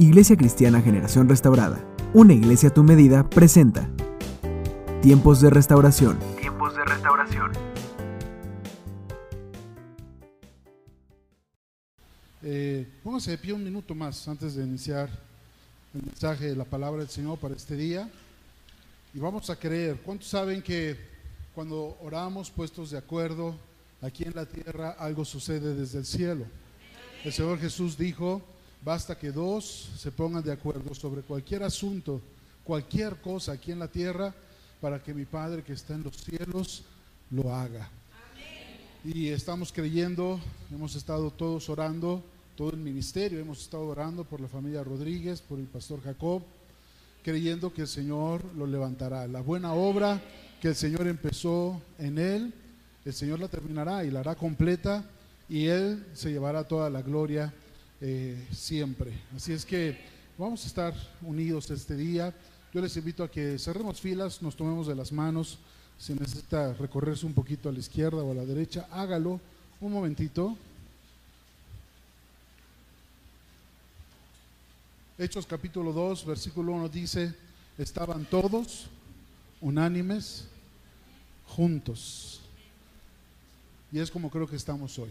Iglesia Cristiana Generación Restaurada, una iglesia a tu medida, presenta Tiempos de Restauración. Tiempos de Restauración. Eh, póngase de pie un minuto más antes de iniciar el mensaje de la palabra del Señor para este día. Y vamos a creer. ¿Cuántos saben que cuando oramos puestos de acuerdo aquí en la tierra, algo sucede desde el cielo? El Señor Jesús dijo, Basta que dos se pongan de acuerdo sobre cualquier asunto, cualquier cosa aquí en la tierra, para que mi Padre que está en los cielos lo haga. Y estamos creyendo, hemos estado todos orando, todo el ministerio, hemos estado orando por la familia Rodríguez, por el pastor Jacob, creyendo que el Señor lo levantará. La buena obra que el Señor empezó en él, el Señor la terminará y la hará completa y Él se llevará toda la gloria eh, siempre. Así es que vamos a estar unidos este día. Yo les invito a que cerremos filas, nos tomemos de las manos. Si necesita recorrerse un poquito a la izquierda o a la derecha, hágalo un momentito. Hechos capítulo 2, versículo 1 dice, estaban todos unánimes, juntos. Y es como creo que estamos hoy.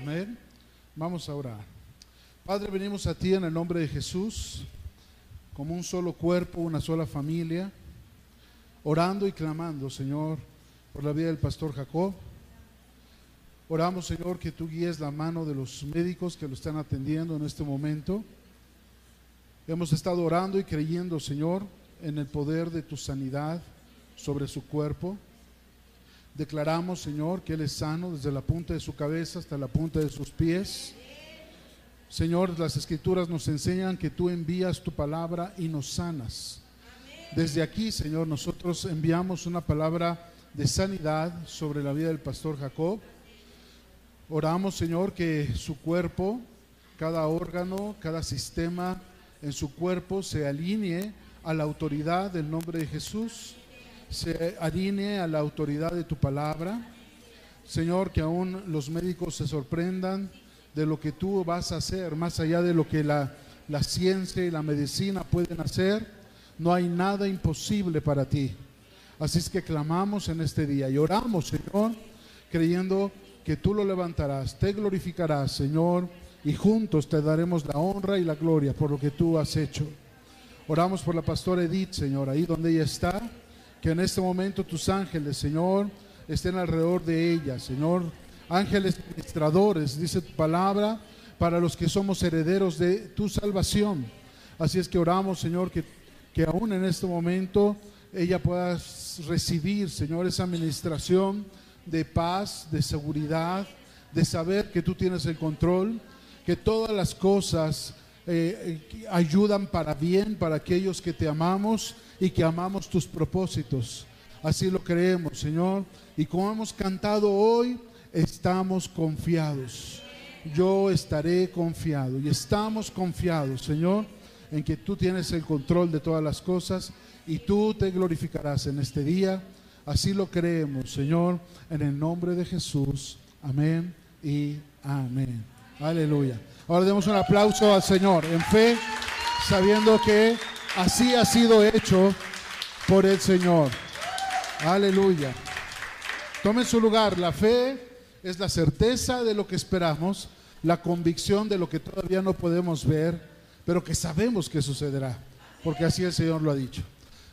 Amén. Vamos a orar. Padre, venimos a ti en el nombre de Jesús, como un solo cuerpo, una sola familia, orando y clamando, Señor, por la vida del pastor Jacob. Oramos, Señor, que tú guíes la mano de los médicos que lo están atendiendo en este momento. Hemos estado orando y creyendo, Señor, en el poder de tu sanidad sobre su cuerpo. Declaramos, Señor, que Él es sano desde la punta de su cabeza hasta la punta de sus pies. Señor, las escrituras nos enseñan que tú envías tu palabra y nos sanas. Desde aquí, Señor, nosotros enviamos una palabra de sanidad sobre la vida del pastor Jacob. Oramos, Señor, que su cuerpo, cada órgano, cada sistema en su cuerpo se alinee a la autoridad del nombre de Jesús, se alinee a la autoridad de tu palabra. Señor, que aún los médicos se sorprendan de lo que tú vas a hacer, más allá de lo que la, la ciencia y la medicina pueden hacer, no hay nada imposible para ti. Así es que clamamos en este día y oramos, Señor, creyendo que tú lo levantarás, te glorificarás, Señor, y juntos te daremos la honra y la gloria por lo que tú has hecho. Oramos por la pastora Edith, Señor, ahí donde ella está, que en este momento tus ángeles, Señor, estén alrededor de ella, Señor, ángeles administradores, dice tu palabra, para los que somos herederos de tu salvación. Así es que oramos, Señor, que, que aún en este momento ella pueda recibir, Señor, esa administración de paz, de seguridad, de saber que tú tienes el control, que todas las cosas eh, ayudan para bien para aquellos que te amamos y que amamos tus propósitos. Así lo creemos, Señor. Y como hemos cantado hoy, estamos confiados. Yo estaré confiado y estamos confiados, Señor, en que tú tienes el control de todas las cosas y tú te glorificarás en este día. Así lo creemos, Señor, en el nombre de Jesús. Amén y amén. Aleluya. Ahora demos un aplauso al Señor en fe, sabiendo que así ha sido hecho por el Señor. Aleluya. Tomen su lugar. La fe es la certeza de lo que esperamos, la convicción de lo que todavía no podemos ver, pero que sabemos que sucederá, porque así el Señor lo ha dicho.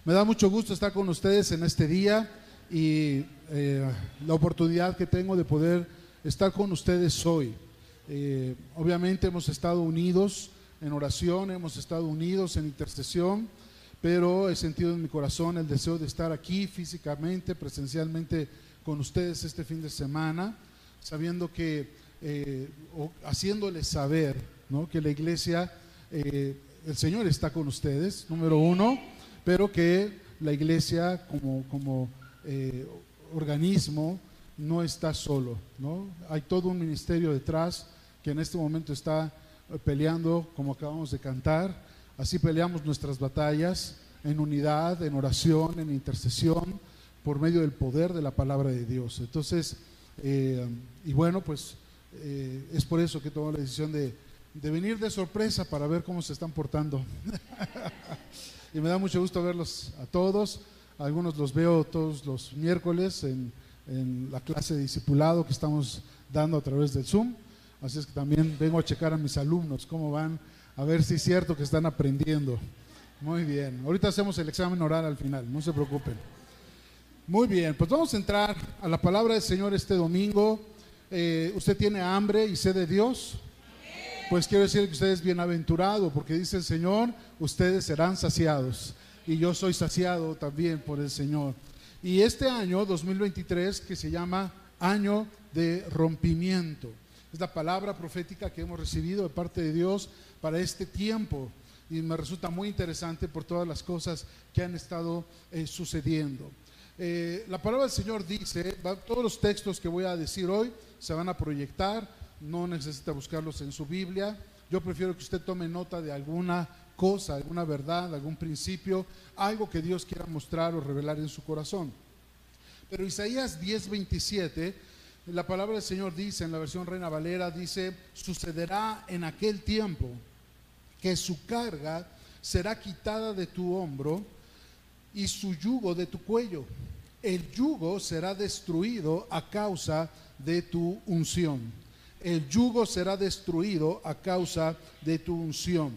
Me da mucho gusto estar con ustedes en este día y eh, la oportunidad que tengo de poder estar con ustedes hoy. Eh, obviamente hemos estado unidos en oración, hemos estado unidos en intercesión, pero he sentido en mi corazón el deseo de estar aquí físicamente, presencialmente con ustedes este fin de semana sabiendo que, eh, haciéndoles saber que la iglesia, eh, el Señor está con ustedes, número uno, pero que la iglesia como, como eh, organismo no está solo, ¿no? Hay todo un ministerio detrás que en este momento está peleando, como acabamos de cantar, así peleamos nuestras batallas en unidad, en oración, en intercesión, por medio del poder de la palabra de Dios. Entonces, eh, y bueno, pues eh, es por eso que tomo la decisión de, venir de sorpresa para ver cómo se están portando. y me da mucho gusto verlos a todos. Algunos los veo todos los miércoles en, en la clase de discipulado que estamos dando a través del Zoom. Así es que también vengo a checar a mis alumnos cómo van, a ver si es cierto que están aprendiendo. Muy bien. Ahorita hacemos el examen oral al final, no se preocupen. Muy bien, pues vamos a entrar a la palabra del Señor este domingo. Eh, ¿Usted tiene hambre y sed de Dios? Pues quiero decir que usted es bienaventurado porque dice el Señor, ustedes serán saciados. Y yo soy saciado también por el Señor. Y este año 2023 que se llama año de rompimiento. Es la palabra profética que hemos recibido de parte de Dios para este tiempo. Y me resulta muy interesante por todas las cosas que han estado eh, sucediendo. Eh, la palabra del Señor dice, todos los textos que voy a decir hoy se van a proyectar, no necesita buscarlos en su Biblia. Yo prefiero que usted tome nota de alguna cosa, alguna verdad, algún principio, algo que Dios quiera mostrar o revelar en su corazón. Pero Isaías 10:27, la palabra del Señor dice en la versión Reina Valera, dice, sucederá en aquel tiempo que su carga será quitada de tu hombro y su yugo de tu cuello. El yugo será destruido a causa de tu unción. El yugo será destruido a causa de tu unción.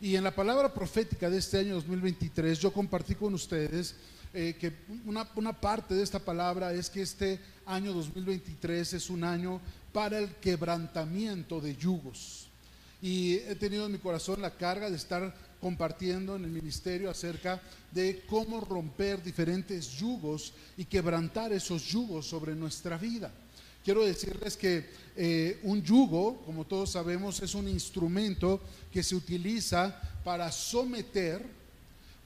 Y en la palabra profética de este año 2023 yo compartí con ustedes eh, que una, una parte de esta palabra es que este año 2023 es un año para el quebrantamiento de yugos. Y he tenido en mi corazón la carga de estar compartiendo en el ministerio acerca de cómo romper diferentes yugos y quebrantar esos yugos sobre nuestra vida. Quiero decirles que eh, un yugo, como todos sabemos, es un instrumento que se utiliza para someter,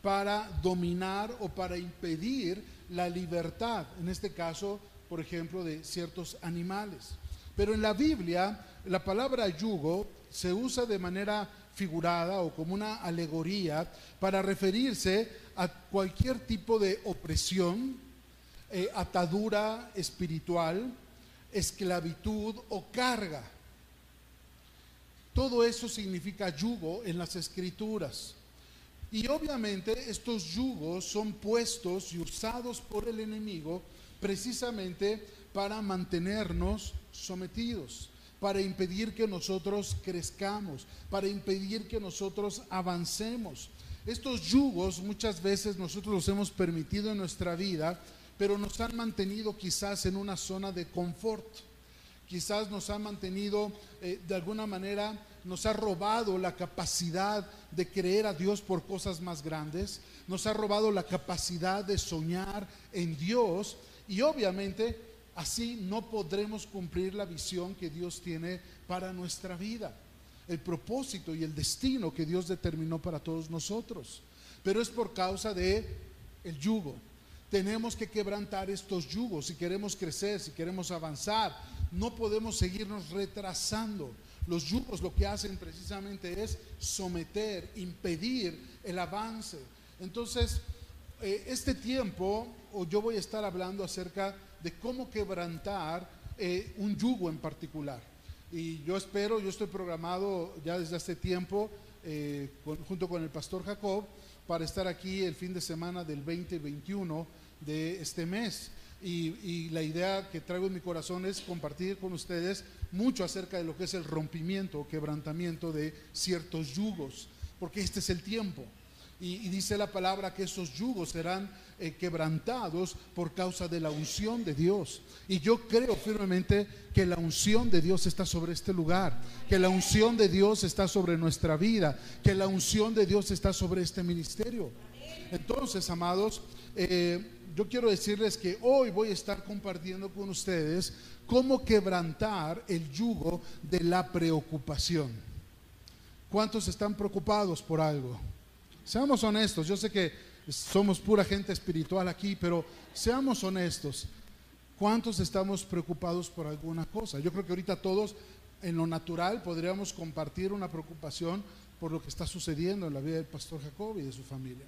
para dominar o para impedir la libertad, en este caso, por ejemplo, de ciertos animales. Pero en la Biblia, la palabra yugo se usa de manera figurada o como una alegoría para referirse a cualquier tipo de opresión, eh, atadura espiritual, esclavitud o carga. Todo eso significa yugo en las escrituras. Y obviamente estos yugos son puestos y usados por el enemigo precisamente para mantenernos sometidos para impedir que nosotros crezcamos, para impedir que nosotros avancemos. Estos yugos muchas veces nosotros los hemos permitido en nuestra vida, pero nos han mantenido quizás en una zona de confort. Quizás nos han mantenido eh, de alguna manera, nos ha robado la capacidad de creer a Dios por cosas más grandes, nos ha robado la capacidad de soñar en Dios y obviamente Así no podremos cumplir la visión que Dios tiene para nuestra vida, el propósito y el destino que Dios determinó para todos nosotros. Pero es por causa de el yugo. Tenemos que quebrantar estos yugos si queremos crecer, si queremos avanzar. No podemos seguirnos retrasando. Los yugos lo que hacen precisamente es someter, impedir el avance. Entonces, eh, este tiempo, o yo voy a estar hablando acerca de cómo quebrantar eh, un yugo en particular. Y yo espero, yo estoy programado ya desde hace tiempo, eh, junto con el pastor Jacob, para estar aquí el fin de semana del 2021 de este mes. Y, y, la idea que traigo en mi corazón es compartir con ustedes mucho acerca de lo que es el rompimiento o quebrantamiento de ciertos yugos, porque este es el tiempo. Y, dice la palabra que esos yugos serán eh, quebrantados por causa de la unción de Dios. Y yo creo firmemente que la unción de Dios está sobre este lugar, que la unción de Dios está sobre nuestra vida, que la unción de Dios está sobre este ministerio. Entonces, amados, eh, yo quiero decirles que hoy voy a estar compartiendo con ustedes cómo quebrantar el yugo de la preocupación. ¿Cuántos están preocupados por algo? Seamos honestos, yo sé que somos pura gente espiritual aquí, pero seamos honestos. ¿Cuántos estamos preocupados por alguna cosa? Yo creo que ahorita todos en lo natural podríamos compartir una preocupación por lo que está sucediendo en la vida del pastor Jacob y de su familia.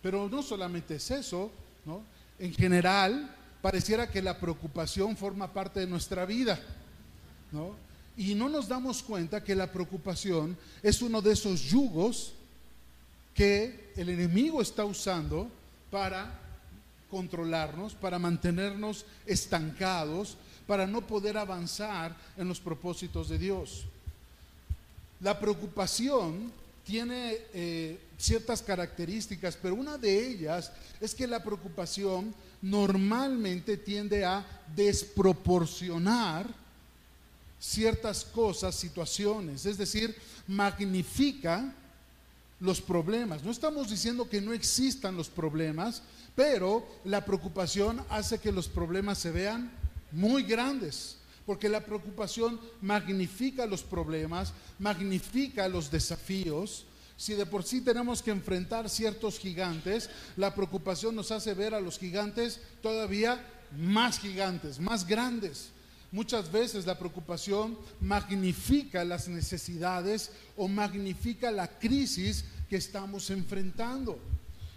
Pero no solamente es eso, ¿no? En general, pareciera que la preocupación forma parte de nuestra vida, ¿no? Y no nos damos cuenta que la preocupación es uno de esos yugos que el enemigo está usando para controlarnos, para mantenernos estancados, para no poder avanzar en los propósitos de Dios. La preocupación tiene eh, ciertas características, pero una de ellas es que la preocupación normalmente tiende a desproporcionar ciertas cosas, situaciones, es decir, magnifica los problemas. No estamos diciendo que no existan los problemas, pero la preocupación hace que los problemas se vean muy grandes, porque la preocupación magnifica los problemas, magnifica los desafíos. Si de por sí tenemos que enfrentar ciertos gigantes, la preocupación nos hace ver a los gigantes todavía más gigantes, más grandes. Muchas veces la preocupación magnifica las necesidades o magnifica la crisis que estamos enfrentando.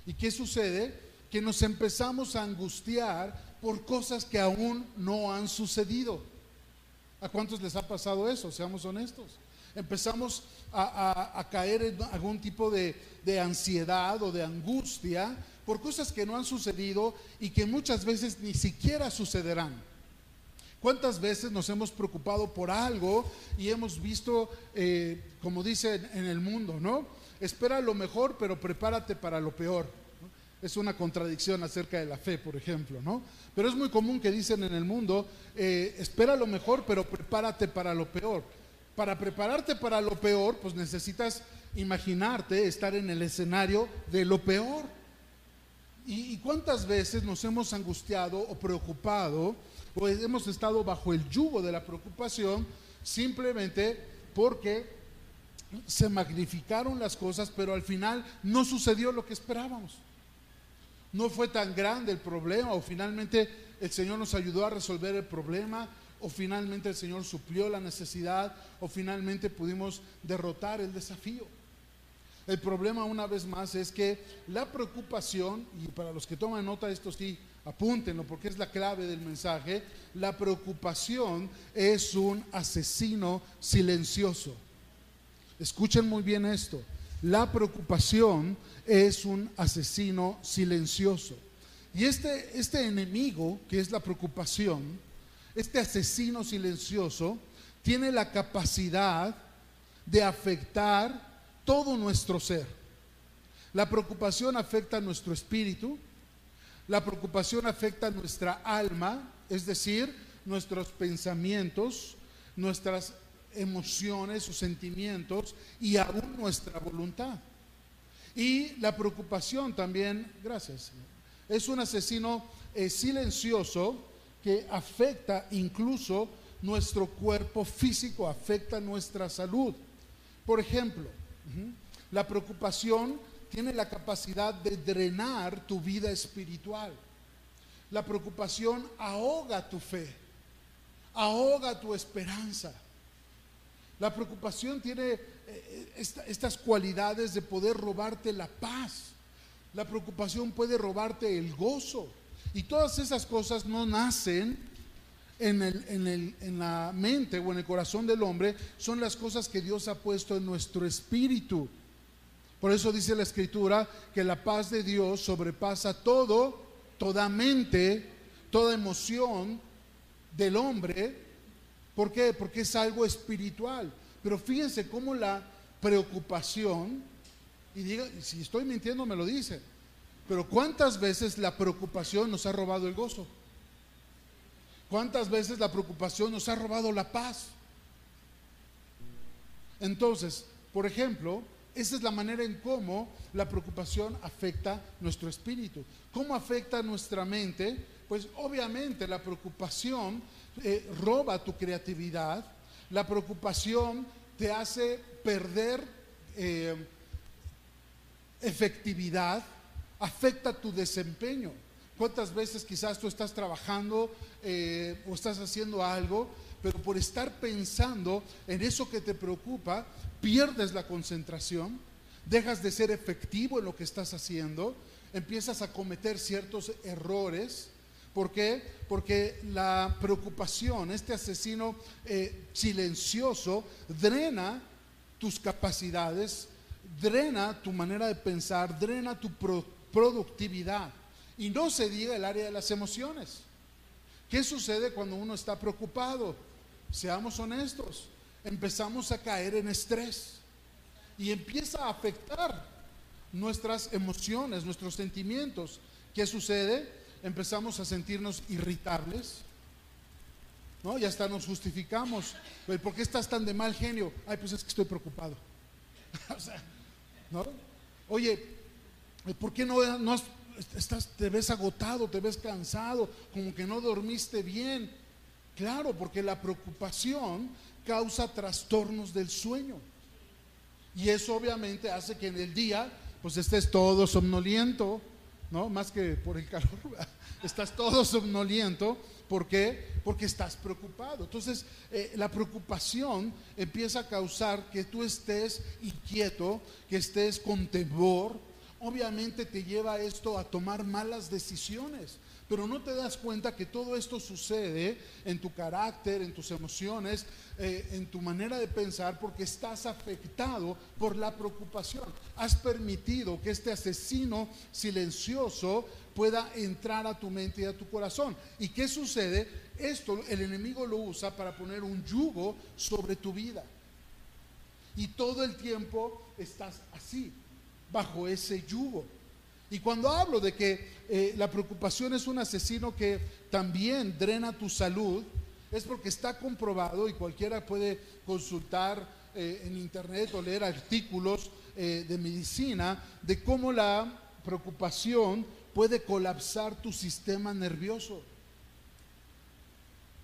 ¿Y qué sucede? Que nos empezamos a angustiar por cosas que aún no han sucedido. ¿A cuántos les ha pasado eso? Seamos honestos. Empezamos a, caer en algún tipo de, de ansiedad o de angustia por cosas que no han sucedido y que muchas veces ni siquiera sucederán. ¿Cuántas veces nos hemos preocupado por algo y hemos visto, eh, como dice en el mundo, ¿no? Espera lo mejor, pero prepárate para lo peor. Es una contradicción acerca de la fe, por ejemplo, ¿no? Pero es muy común que dicen en el mundo, eh, espera lo mejor, pero prepárate para lo peor. Para prepararte para lo peor, pues necesitas imaginarte estar en el escenario de lo peor. ¿Y, cuántas veces nos hemos angustiado o preocupado pues hemos estado bajo el yugo de la preocupación simplemente porque se magnificaron las cosas, pero al final no sucedió lo que esperábamos. No fue tan grande el problema o finalmente el Señor nos ayudó a resolver el problema o finalmente el Señor suplió la necesidad o finalmente pudimos derrotar el desafío. El problema una vez más es que la preocupación, y para los que toman nota esto sí, apúntenlo porque es la clave del mensaje, la preocupación es un asesino silencioso. Escuchen muy bien esto, la preocupación es un asesino silencioso. Y este, este enemigo, que es la preocupación, este asesino silencioso, tiene la capacidad de afectar todo nuestro ser. La preocupación afecta a nuestro espíritu, la preocupación afecta nuestra alma, es decir, nuestros pensamientos, nuestras emociones o sentimientos y aún nuestra voluntad. Y la preocupación también, gracias, es un asesino eh, silencioso que afecta incluso nuestro cuerpo físico, afecta nuestra salud. Por ejemplo, la preocupación tiene la capacidad de drenar tu vida espiritual. La preocupación ahoga tu fe, ahoga tu esperanza. La preocupación tiene eh, estas cualidades de poder robarte la paz. La preocupación puede robarte el gozo. Y todas esas cosas no nacen en, en, la mente o en el corazón del hombre, son las cosas que Dios ha puesto en nuestro espíritu. Por eso dice la escritura que la paz de Dios sobrepasa todo, toda mente, toda emoción del hombre. ¿Por qué? Porque es algo espiritual. Pero fíjense cómo la preocupación, y diga, si estoy mintiendo me lo dice, pero ¿cuántas veces la preocupación nos ha robado el gozo? ¿Cuántas veces la preocupación nos ha robado la paz? Entonces, por ejemplo, esa es la manera en cómo la preocupación afecta nuestro espíritu. ¿Cómo afecta nuestra mente? Pues obviamente la preocupación eh, roba tu creatividad, la preocupación te hace perder eh, efectividad, afecta tu desempeño. ¿Cuántas veces quizás tú estás trabajando eh, o estás haciendo algo, pero por estar pensando en eso que te preocupa, pierdes la concentración, dejas de ser efectivo en lo que estás haciendo, empiezas a cometer ciertos errores. ¿Por qué? Porque la preocupación, este asesino eh, silencioso, drena tus capacidades, drena tu manera de pensar, drena tu productividad. Y no se diga el área de las emociones. ¿Qué sucede cuando uno está preocupado? Seamos honestos, empezamos a caer en estrés y empieza a afectar nuestras emociones, nuestros sentimientos. ¿Qué sucede? Empezamos a sentirnos irritables, ¿no? Y hasta nos justificamos. ¿Por qué estás tan de mal genio? Ay, pues es que estoy preocupado. ¿no? Oye, ¿por qué no, no estás, te ves agotado, te ves cansado, como que no dormiste bien? Claro, porque la preocupación causa trastornos del sueño. Y eso obviamente hace que en el día pues estés todo somnoliento, ¿no? Más que por el calor, estás todo somnoliento. ¿Por qué? Porque estás preocupado. Entonces, eh, la preocupación empieza a causar que tú estés inquieto, que estés con temor. Obviamente te lleva esto a tomar malas decisiones. Pero no te das cuenta que todo esto sucede en tu carácter, en tus emociones, eh, en tu manera de pensar, porque estás afectado por la preocupación. Has permitido que este asesino silencioso pueda entrar a tu mente y a tu corazón. ¿Y qué sucede? Esto el enemigo lo usa para poner un yugo sobre tu vida. Y todo el tiempo estás así, bajo ese yugo. Y cuando hablo de que eh, la preocupación es un asesino que también drena tu salud, es porque está comprobado y cualquiera puede consultar eh, en internet o leer artículos eh, de medicina de cómo la preocupación puede colapsar tu sistema nervioso.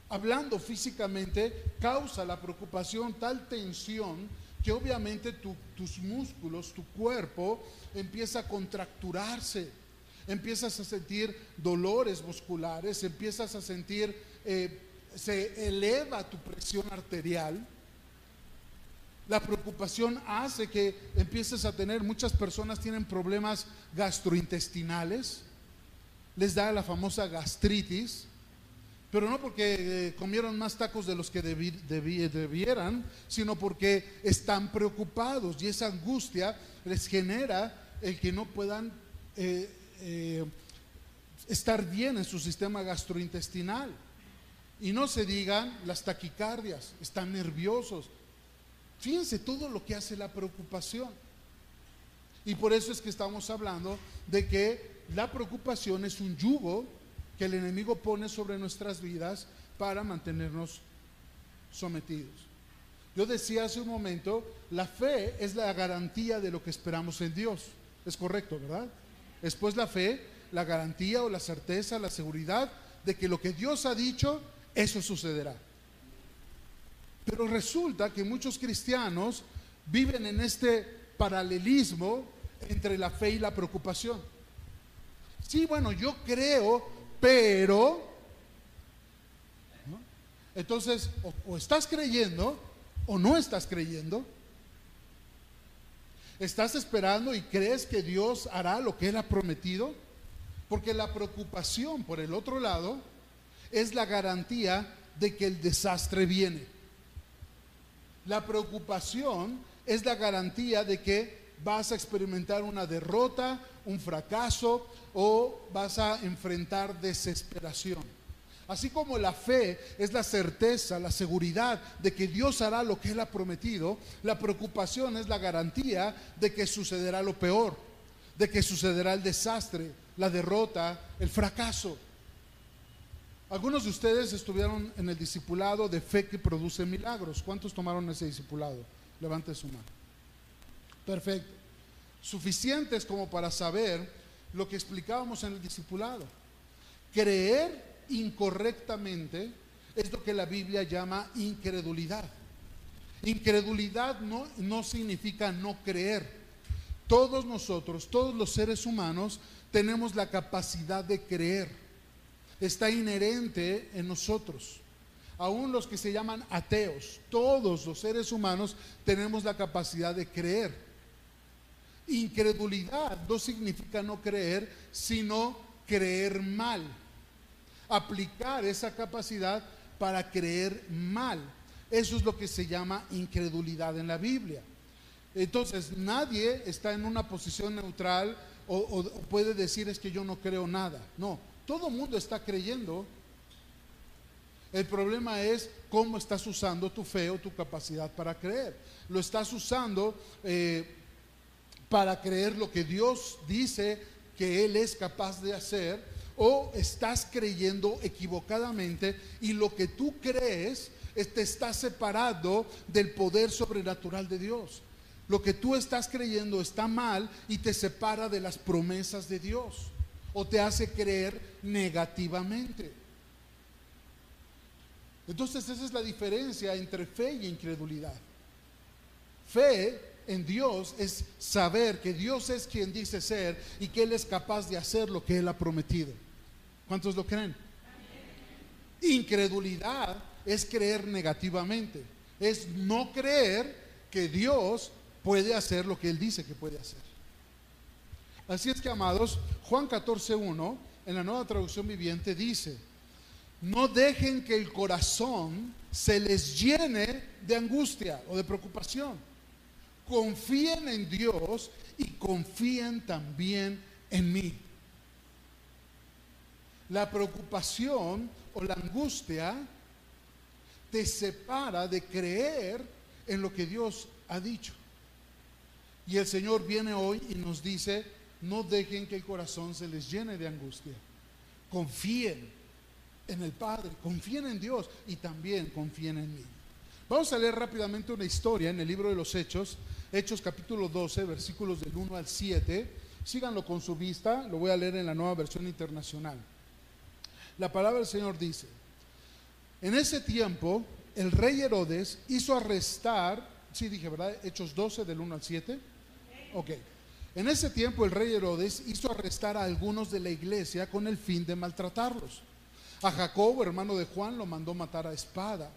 Hablando físicamente, causa la preocupación tal tensión que obviamente tus músculos, tu cuerpo empieza a contracturarse, empiezas a sentir dolores musculares, empiezas a sentir, eh, se eleva tu presión arterial. La preocupación hace que empieces a tener, muchas personas tienen problemas gastrointestinales, les da la famosa gastritis, pero no porque eh, comieron más tacos de los que debieran, sino porque están preocupados y esa angustia les genera el que no puedan eh, eh, estar bien en su sistema gastrointestinal. Y no se digan las taquicardias, están nerviosos. Fíjense todo lo que hace la preocupación. Y por eso es que estamos hablando de que la preocupación es un yugo que el enemigo pone sobre nuestras vidas para mantenernos sometidos. Yo decía hace un momento, la fe es la garantía de lo que esperamos en Dios. Es correcto, ¿verdad? Después la fe, la garantía o la certeza, la seguridad de que lo que Dios ha dicho, eso sucederá. Pero resulta que muchos cristianos viven en este paralelismo entre la fe y la preocupación. Sí, bueno, yo creo pero, entonces, o, estás creyendo o no estás creyendo. ¿Estás esperando y crees que Dios hará lo que Él ha prometido? Porque la preocupación, por el otro lado, es la garantía de que el desastre viene. La preocupación es la garantía de que vas a experimentar una derrota, un fracaso o vas a enfrentar desesperación. Así como la fe es la certeza, la seguridad de que Dios hará lo que Él ha prometido, la preocupación es la garantía de que sucederá lo peor, de que sucederá el desastre, la derrota, el fracaso. Algunos de ustedes estuvieron en el discipulado de fe que produce milagros. ¿Cuántos tomaron ese discipulado? Levante su mano. Perfecto. Suficientes como para saber lo que explicábamos en el discipulado. Creer incorrectamente es lo que la Biblia llama incredulidad. Incredulidad no, no significa no creer. Todos nosotros, todos los seres humanos, tenemos la capacidad de creer. Está inherente en nosotros. Aún los que se llaman ateos, todos los seres humanos tenemos la capacidad de creer. Incredulidad no significa no creer, sino creer mal. aplicar esa capacidad para creer mal. Eso es lo que se llama incredulidad en la Biblia. Entonces, nadie está en una posición neutral o, puede decir es que yo no creo nada. No, todo mundo está creyendo. El problema es cómo estás usando tu fe o tu capacidad para creer. Lo estás usando eh, para creer lo que Dios dice que Él es capaz de hacer o estás creyendo equivocadamente y lo que tú crees te está separado del poder sobrenatural de Dios. Lo que tú estás creyendo está mal y te separa de las promesas de Dios o te hace creer negativamente. Entonces esa es la diferencia entre fe y incredulidad. Fe en Dios es saber que Dios es quien dice ser y que Él es capaz de hacer lo que Él ha prometido. ¿Cuántos lo creen? Incredulidad es creer negativamente, es no creer que Dios puede hacer lo que Él dice que puede hacer. Así es que, amados, Juan 14.1, en la nueva traducción viviente, dice, no dejen que el corazón se les llene de angustia o de preocupación. Confíen en Dios y confíen también en mí. La preocupación o la angustia te separa de creer en lo que Dios ha dicho. Y el Señor viene hoy y nos dice, no dejen que el corazón se les llene de angustia. Confíen en el Padre, confíen en Dios y también confíen en mí. Vamos a leer rápidamente una historia en el libro de los Hechos, Hechos capítulo 12, versículos del 1 al 7. Síganlo con su vista, lo voy a leer en la nueva versión internacional. La palabra del Señor dice, en ese tiempo el rey Herodes hizo arrestar, sí dije, ¿verdad? Hechos 12 del 1 al 7. Ok. En ese tiempo el rey Herodes hizo arrestar a algunos de la iglesia con el fin de maltratarlos. A Jacobo, hermano de Juan, lo mandó matar a espada.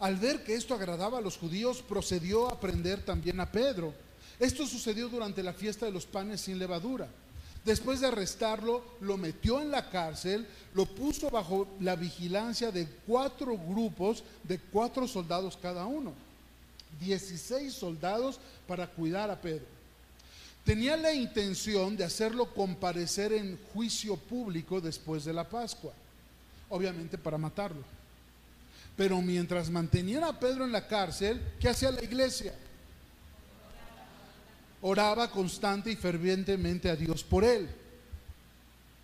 Al ver que esto agradaba a los judíos, procedió a prender también a Pedro. Esto sucedió durante la fiesta de los panes sin levadura. Después de arrestarlo, lo metió en la cárcel, lo puso bajo la vigilancia de cuatro grupos de cuatro soldados cada uno. Dieciséis soldados para cuidar a Pedro. Tenía la intención de hacerlo comparecer en juicio público después de la Pascua, obviamente para matarlo. Pero mientras mantenían a Pedro en la cárcel, ¿qué hacía la iglesia? Oraba constante y fervientemente a Dios por él.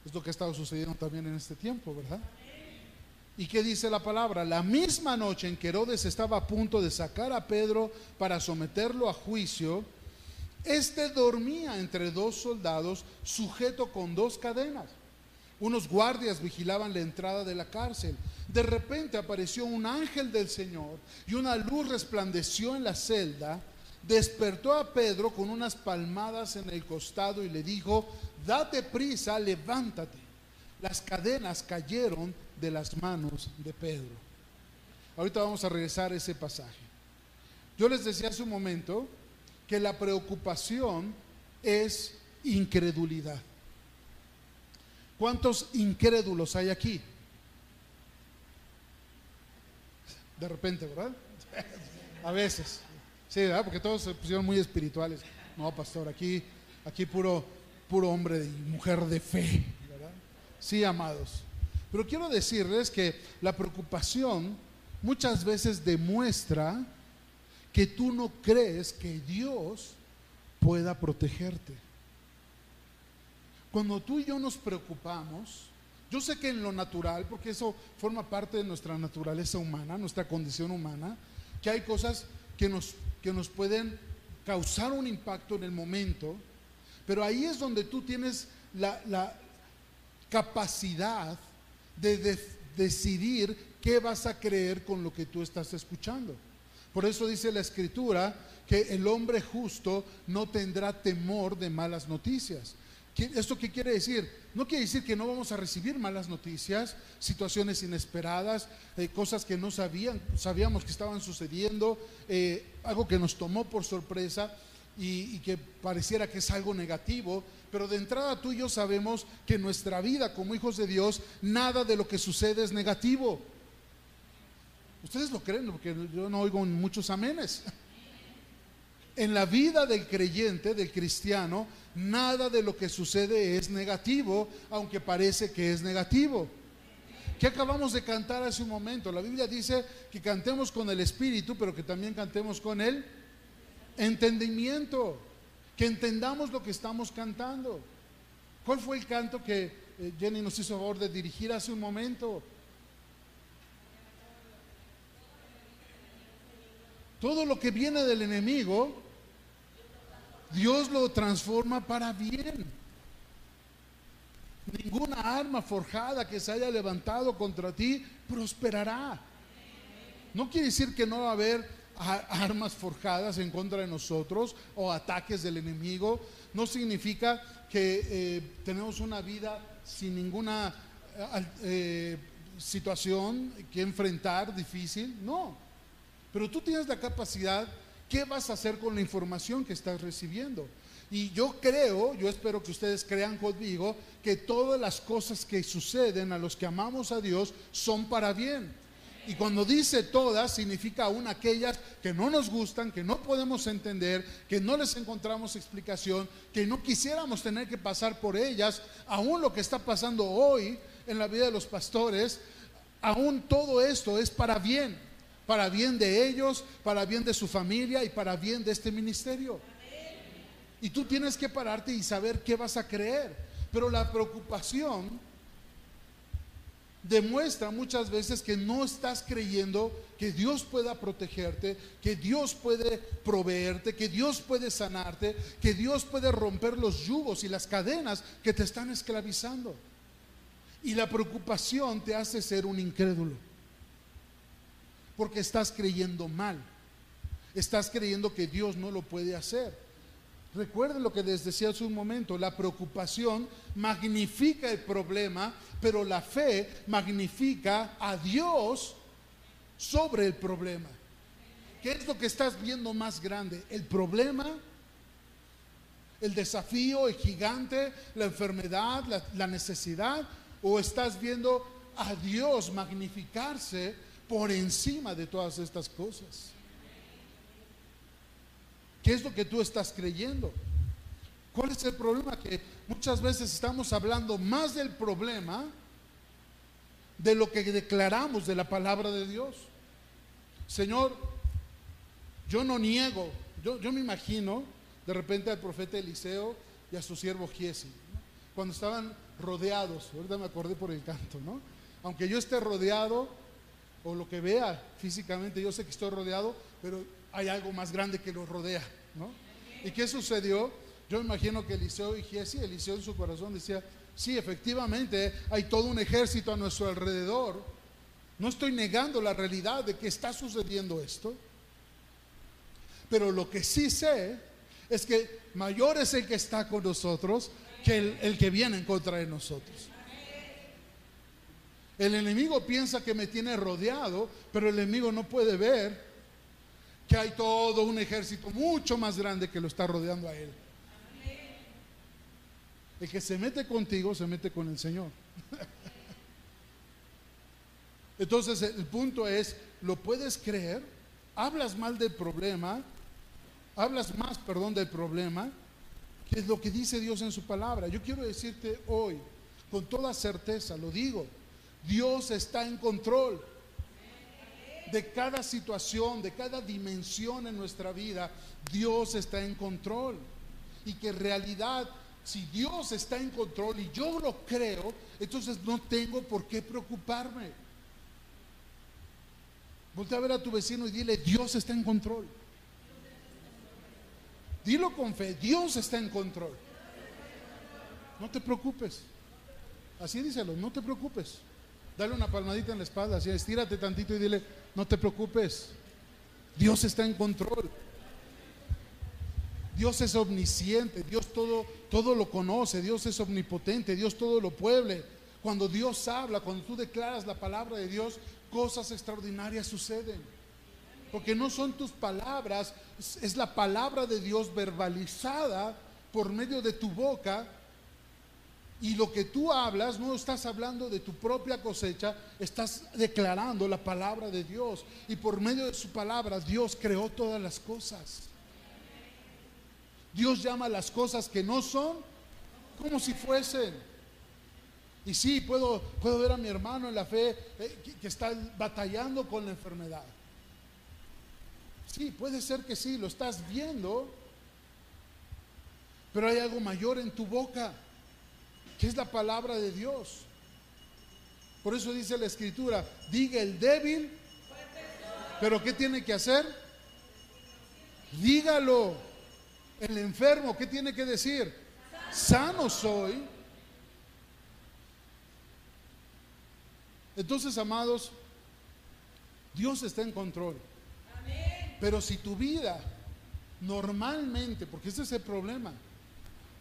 Es lo que ha estado sucediendo también en este tiempo, ¿verdad? ¿Y qué dice la palabra? La misma noche en que Herodes estaba a punto de sacar a Pedro para someterlo a juicio, este dormía entre dos soldados sujeto con dos cadenas. Unos guardias vigilaban la entrada de la cárcel. De repente apareció un ángel del Señor y una luz resplandeció en la celda. Despertó a Pedro con unas palmadas en el costado y le dijo, date prisa, levántate. Las cadenas cayeron de las manos de Pedro. Ahorita vamos a regresar a ese pasaje. Yo les decía hace un momento que la preocupación es incredulidad. ¿Cuántos incrédulos hay aquí? De repente, ¿verdad? A veces. Sí, ¿verdad? Porque todos se pusieron muy espirituales. No, pastor, aquí, aquí puro, puro hombre y mujer de fe, ¿verdad? Sí, amados. Pero quiero decirles que la preocupación muchas veces demuestra que tú no crees que Dios pueda protegerte. Cuando tú y yo nos preocupamos, yo sé que en lo natural, porque eso forma parte de nuestra naturaleza humana, nuestra condición humana, que hay cosas que nos, que nos pueden causar un impacto en el momento, pero ahí es donde tú tienes la, capacidad de decidir qué vas a creer con lo que tú estás escuchando. Por eso dice la escritura que el hombre justo no tendrá temor de malas noticias. ¿Esto qué quiere decir? No quiere decir que no vamos a recibir malas noticias, situaciones inesperadas, eh, cosas que no sabían, sabíamos que estaban sucediendo, eh, algo que nos tomó por sorpresa. y, y que pareciera que es algo negativo, pero de entrada tú y yo sabemos que en nuestra vida como hijos de Dios, nada de lo que sucede es negativo. Ustedes lo creen, porque yo no oigo muchos amenes. En la vida del creyente, del cristiano, nada de lo que sucede es negativo, aunque parece que es negativo. ¿Qué acabamos de cantar hace un momento? La Biblia dice que cantemos con el Espíritu, pero que también cantemos con el entendimiento, que entendamos lo que estamos cantando. ¿Cuál fue el canto que eh, Jenny nos hizo favor de dirigir hace un momento? Todo lo que viene del enemigo, Dios lo transforma para bien. Ninguna arma forjada que se haya levantado contra ti prosperará. No quiere decir que no va a haber armas forjadas en contra de nosotros o ataques del enemigo. No significa que eh, tenemos una vida sin ninguna eh, eh, situación que enfrentar difícil. No. Pero tú tienes la capacidad, ¿qué vas a hacer con la información que estás recibiendo? Y yo creo, yo espero que ustedes crean conmigo, que todas las cosas que suceden a los que amamos a Dios son para bien. Y cuando dice todas, significa aún aquellas que no nos gustan, que no podemos entender, que no les encontramos explicación, que no quisiéramos tener que pasar por ellas, aún lo que está pasando hoy en la vida de los pastores, aún todo esto es para bien, para bien de ellos, para bien de su familia y para bien de este ministerio. Y tú tienes que pararte y saber qué vas a creer. Pero la preocupación demuestra muchas veces que no estás creyendo que Dios pueda protegerte, que Dios puede proveerte, que Dios puede sanarte, que Dios puede romper los yugos y las cadenas que te están esclavizando. Y la preocupación te hace ser un incrédulo, porque estás creyendo mal, estás creyendo que Dios no lo puede hacer. Recuerden lo que les decía hace un momento, la preocupación magnifica el problema, pero la fe magnifica a Dios sobre el problema. ¿Qué es lo que estás viendo más grande? ¿El problema? ¿El desafío, el gigante, la enfermedad, la, necesidad? ¿O estás viendo a Dios magnificarse por encima de todas estas cosas? ¿Qué es lo que tú estás creyendo? ¿Cuál es el problema? Que muchas veces estamos hablando más del problema de lo que declaramos de la palabra de Dios. Señor, yo no niego, yo, yo me imagino de repente al profeta Eliseo y a su siervo Giesi, cuando estaban rodeados, ahorita me acordé por el canto, ¿no? Aunque yo esté rodeado o lo que vea físicamente, yo sé que estoy rodeado, pero hay algo más grande que los rodea, ¿no? ¿Y qué sucedió? Yo imagino que Eliseo y Giesi, Eliseo en su corazón decía, sí, efectivamente, hay todo un ejército a nuestro alrededor. No estoy negando la realidad de que está sucediendo esto, pero lo que sí sé es que mayor es el que está con nosotros que el, el que viene en contra de nosotros. El enemigo piensa que me tiene rodeado, pero el enemigo no puede ver que hay todo un ejército mucho más grande que lo está rodeando a él. El que se mete contigo se mete con el Señor. Entonces el punto es, ¿lo puedes creer? Hablas mal del problema, hablas más, perdón, del problema, que es lo que dice Dios en su palabra. Yo quiero decirte hoy, con toda certeza, lo digo, Dios está en control de cada situación, de cada dimensión en nuestra vida, Dios está en control. Y que en realidad, si Dios está en control y yo lo creo, entonces no tengo por qué preocuparme. Voltea a ver a tu vecino y dile, Dios está en control. Dilo con fe, Dios está en control. No te preocupes. Así díselo, no te preocupes. Dale una palmadita en la espalda, así estírate tantito y dile, no te preocupes. Dios está en control. Dios es omnisciente, Dios todo, todo lo conoce, Dios es omnipotente, Dios todo lo puede. Cuando Dios habla, cuando tú declaras la palabra de Dios, cosas extraordinarias suceden. Porque no son tus palabras es la palabra de Dios verbalizada por medio de tu boca. Y lo que tú hablas, no estás hablando de tu propia cosecha, estás declarando la palabra de Dios. Y por medio de su palabra, Dios creó todas las cosas. Dios llama las cosas que no son como si fuesen. Y sí, puedo, puedo ver a mi hermano en la fe eh, que, que está batallando con la enfermedad. Sí, puede ser que sí, lo estás viendo, pero hay algo mayor en tu boca, que es la palabra de Dios. Por eso dice la escritura, diga el débil, pero ¿qué tiene que hacer? Dígalo. El enfermo, ¿qué tiene que decir? Sano soy. Entonces, amados, Dios está en control. Pero si tu vida normalmente, porque ese es el problema,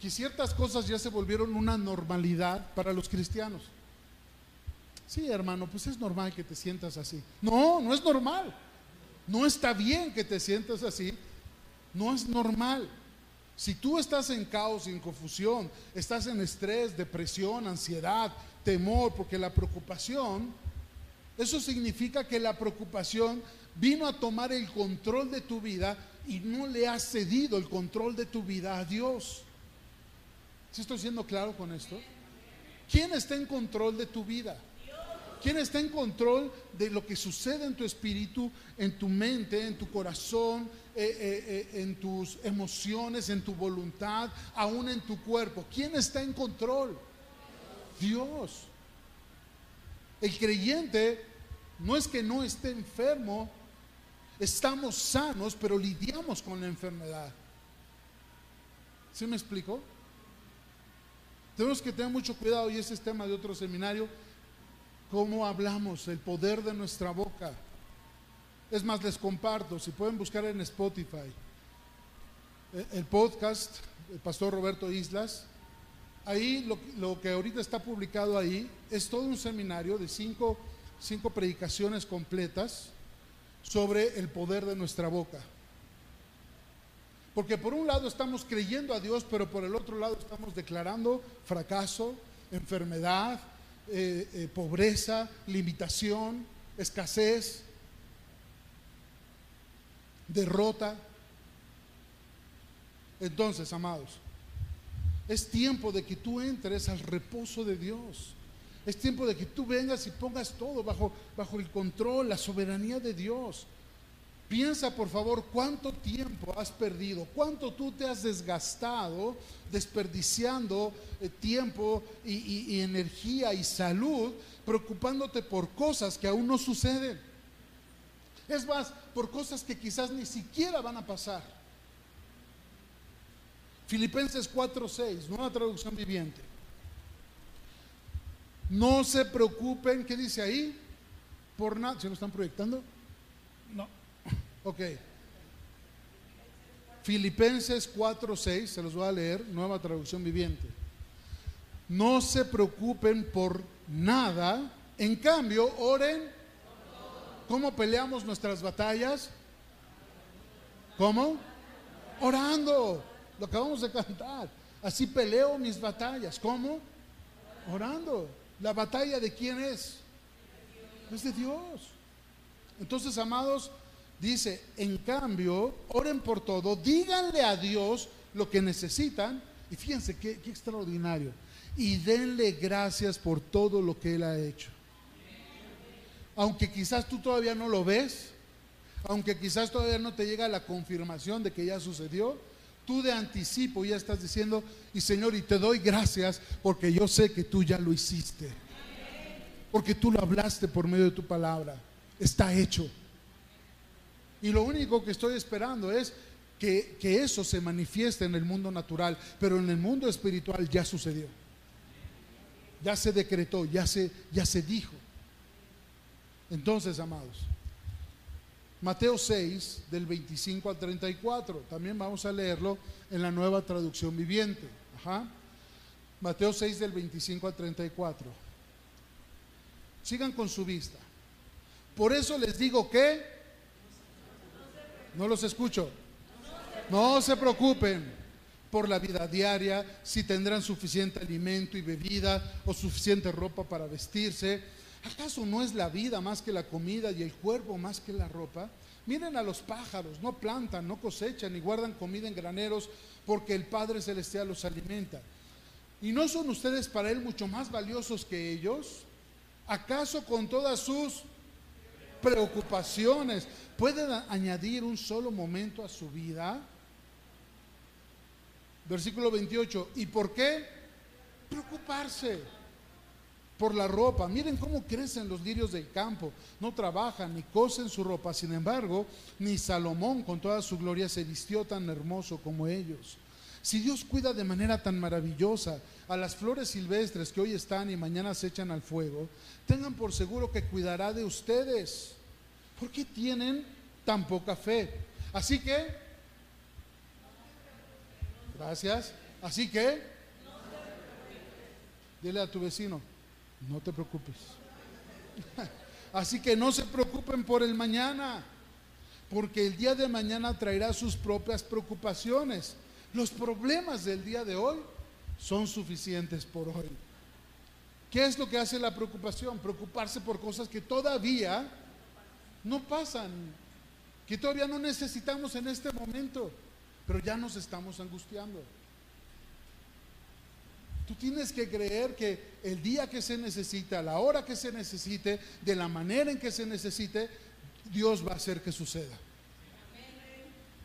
que ciertas cosas ya se volvieron una normalidad para los cristianos. Sí, hermano, pues es normal que te sientas así. No, no es normal. No está bien que te sientas así. No es normal. Si tú estás en caos y en confusión, estás en estrés, depresión, ansiedad, temor, porque la preocupación, eso significa que la preocupación vino a tomar el control de tu vida y no le has cedido el control de tu vida a Dios. ¿Sí estoy siendo claro con esto? ¿Quién está en control de tu vida? ¿Quién está en control de lo que sucede en tu espíritu, en tu mente, en tu corazón, eh, eh, eh, en tus emociones, en tu voluntad, aún en tu cuerpo? ¿Quién está en control? Dios. El creyente no es que no esté enfermo, estamos sanos, pero lidiamos con la enfermedad. ¿Sí me explico? Tenemos que tener mucho cuidado, y ese es tema de otro seminario, cómo hablamos, el poder de nuestra boca. Es más, les comparto, si pueden buscar en Spotify el podcast del pastor Roberto Islas, ahí lo, lo, que ahorita está publicado ahí es todo un seminario de cinco, cinco predicaciones completas sobre el poder de nuestra boca. Porque por un lado estamos creyendo a Dios, pero por el otro lado estamos declarando fracaso, enfermedad, eh, eh, pobreza, limitación, escasez, derrota. Entonces, amados, es tiempo de que tú entres al reposo de Dios. Es tiempo de que tú vengas y pongas todo bajo, bajo el control, la soberanía de Dios. Piensa por favor cuánto tiempo has perdido, cuánto tú te has desgastado desperdiciando eh, tiempo y, energía y salud preocupándote por cosas que aún no suceden. Es más, por cosas que quizás ni siquiera van a pasar. Filipenses 4:6, nueva traducción viviente. No se preocupen, ¿qué dice ahí? Por nada. ¿Se lo están proyectando? No. Ok. Filipenses 4:6, se los voy a leer, nueva traducción viviente. No se preocupen por nada, en cambio, oren. ¿Cómo peleamos nuestras batallas? ¿Cómo? Orando. Lo acabamos de cantar. Así peleo mis batallas. ¿Cómo? Orando. ¿La batalla de quién es? Es de Dios. Entonces, amados, dice, en cambio, oren por todo, díganle a Dios lo que necesitan. Y fíjense qué, extraordinario. Y denle gracias por todo lo que Él ha hecho. Aunque quizás tú todavía no lo ves, aunque quizás todavía no te llega la confirmación de que ya sucedió, tú de anticipo ya estás diciendo, y Señor, y te doy gracias porque yo sé que tú ya lo hiciste. Porque tú lo hablaste por medio de tu palabra. Está hecho. Y lo único que estoy esperando es que, que eso se manifieste en el mundo natural, pero en el mundo espiritual ya sucedió. Ya se decretó, ya se, ya se dijo. Entonces, amados, Mateo 6, del 25 al 34, también vamos a leerlo en la nueva traducción viviente. Ajá. Mateo 6, del 25 al 34. Sigan con su vista. Por eso les digo que, no los escucho, No se preocupen por la vida diaria, si tendrán suficiente alimento y bebida o suficiente ropa para vestirse. ¿Acaso no es la vida más que la comida y el cuerpo más que la ropa? Miren a los pájaros, no plantan, no cosechan ni guardan comida en graneros porque el Padre Celestial los alimenta. ¿Y no son ustedes para Él mucho más valiosos que ellos? ¿Acaso con todas sus preocupaciones pueden añadir un solo momento a su vida? Versículo 28. ¿Y por qué? Preocuparse por la ropa. Miren cómo crecen los lirios del campo. No trabajan ni cosen su ropa. Sin embargo, ni Salomón con toda su gloria se vistió tan hermoso como ellos. Si Dios cuida de manera tan maravillosa a las flores silvestres que hoy están y mañana se echan al fuego, tengan por seguro que cuidará de ustedes. ¿Por qué tienen tan poca fe? Así que Gracias. Así que, dile a tu vecino, no te preocupes. Así que no se preocupen por el mañana, porque el día de mañana traerá sus propias preocupaciones. Los problemas del día de hoy son suficientes por hoy. ¿Qué es lo que hace la preocupación? Preocuparse por cosas que todavía no pasan, que todavía no necesitamos en este momento pero ya nos estamos angustiando. Tú tienes que creer que el día que se necesita, la hora que se necesite, de la manera en que se necesite, Dios va a hacer que suceda.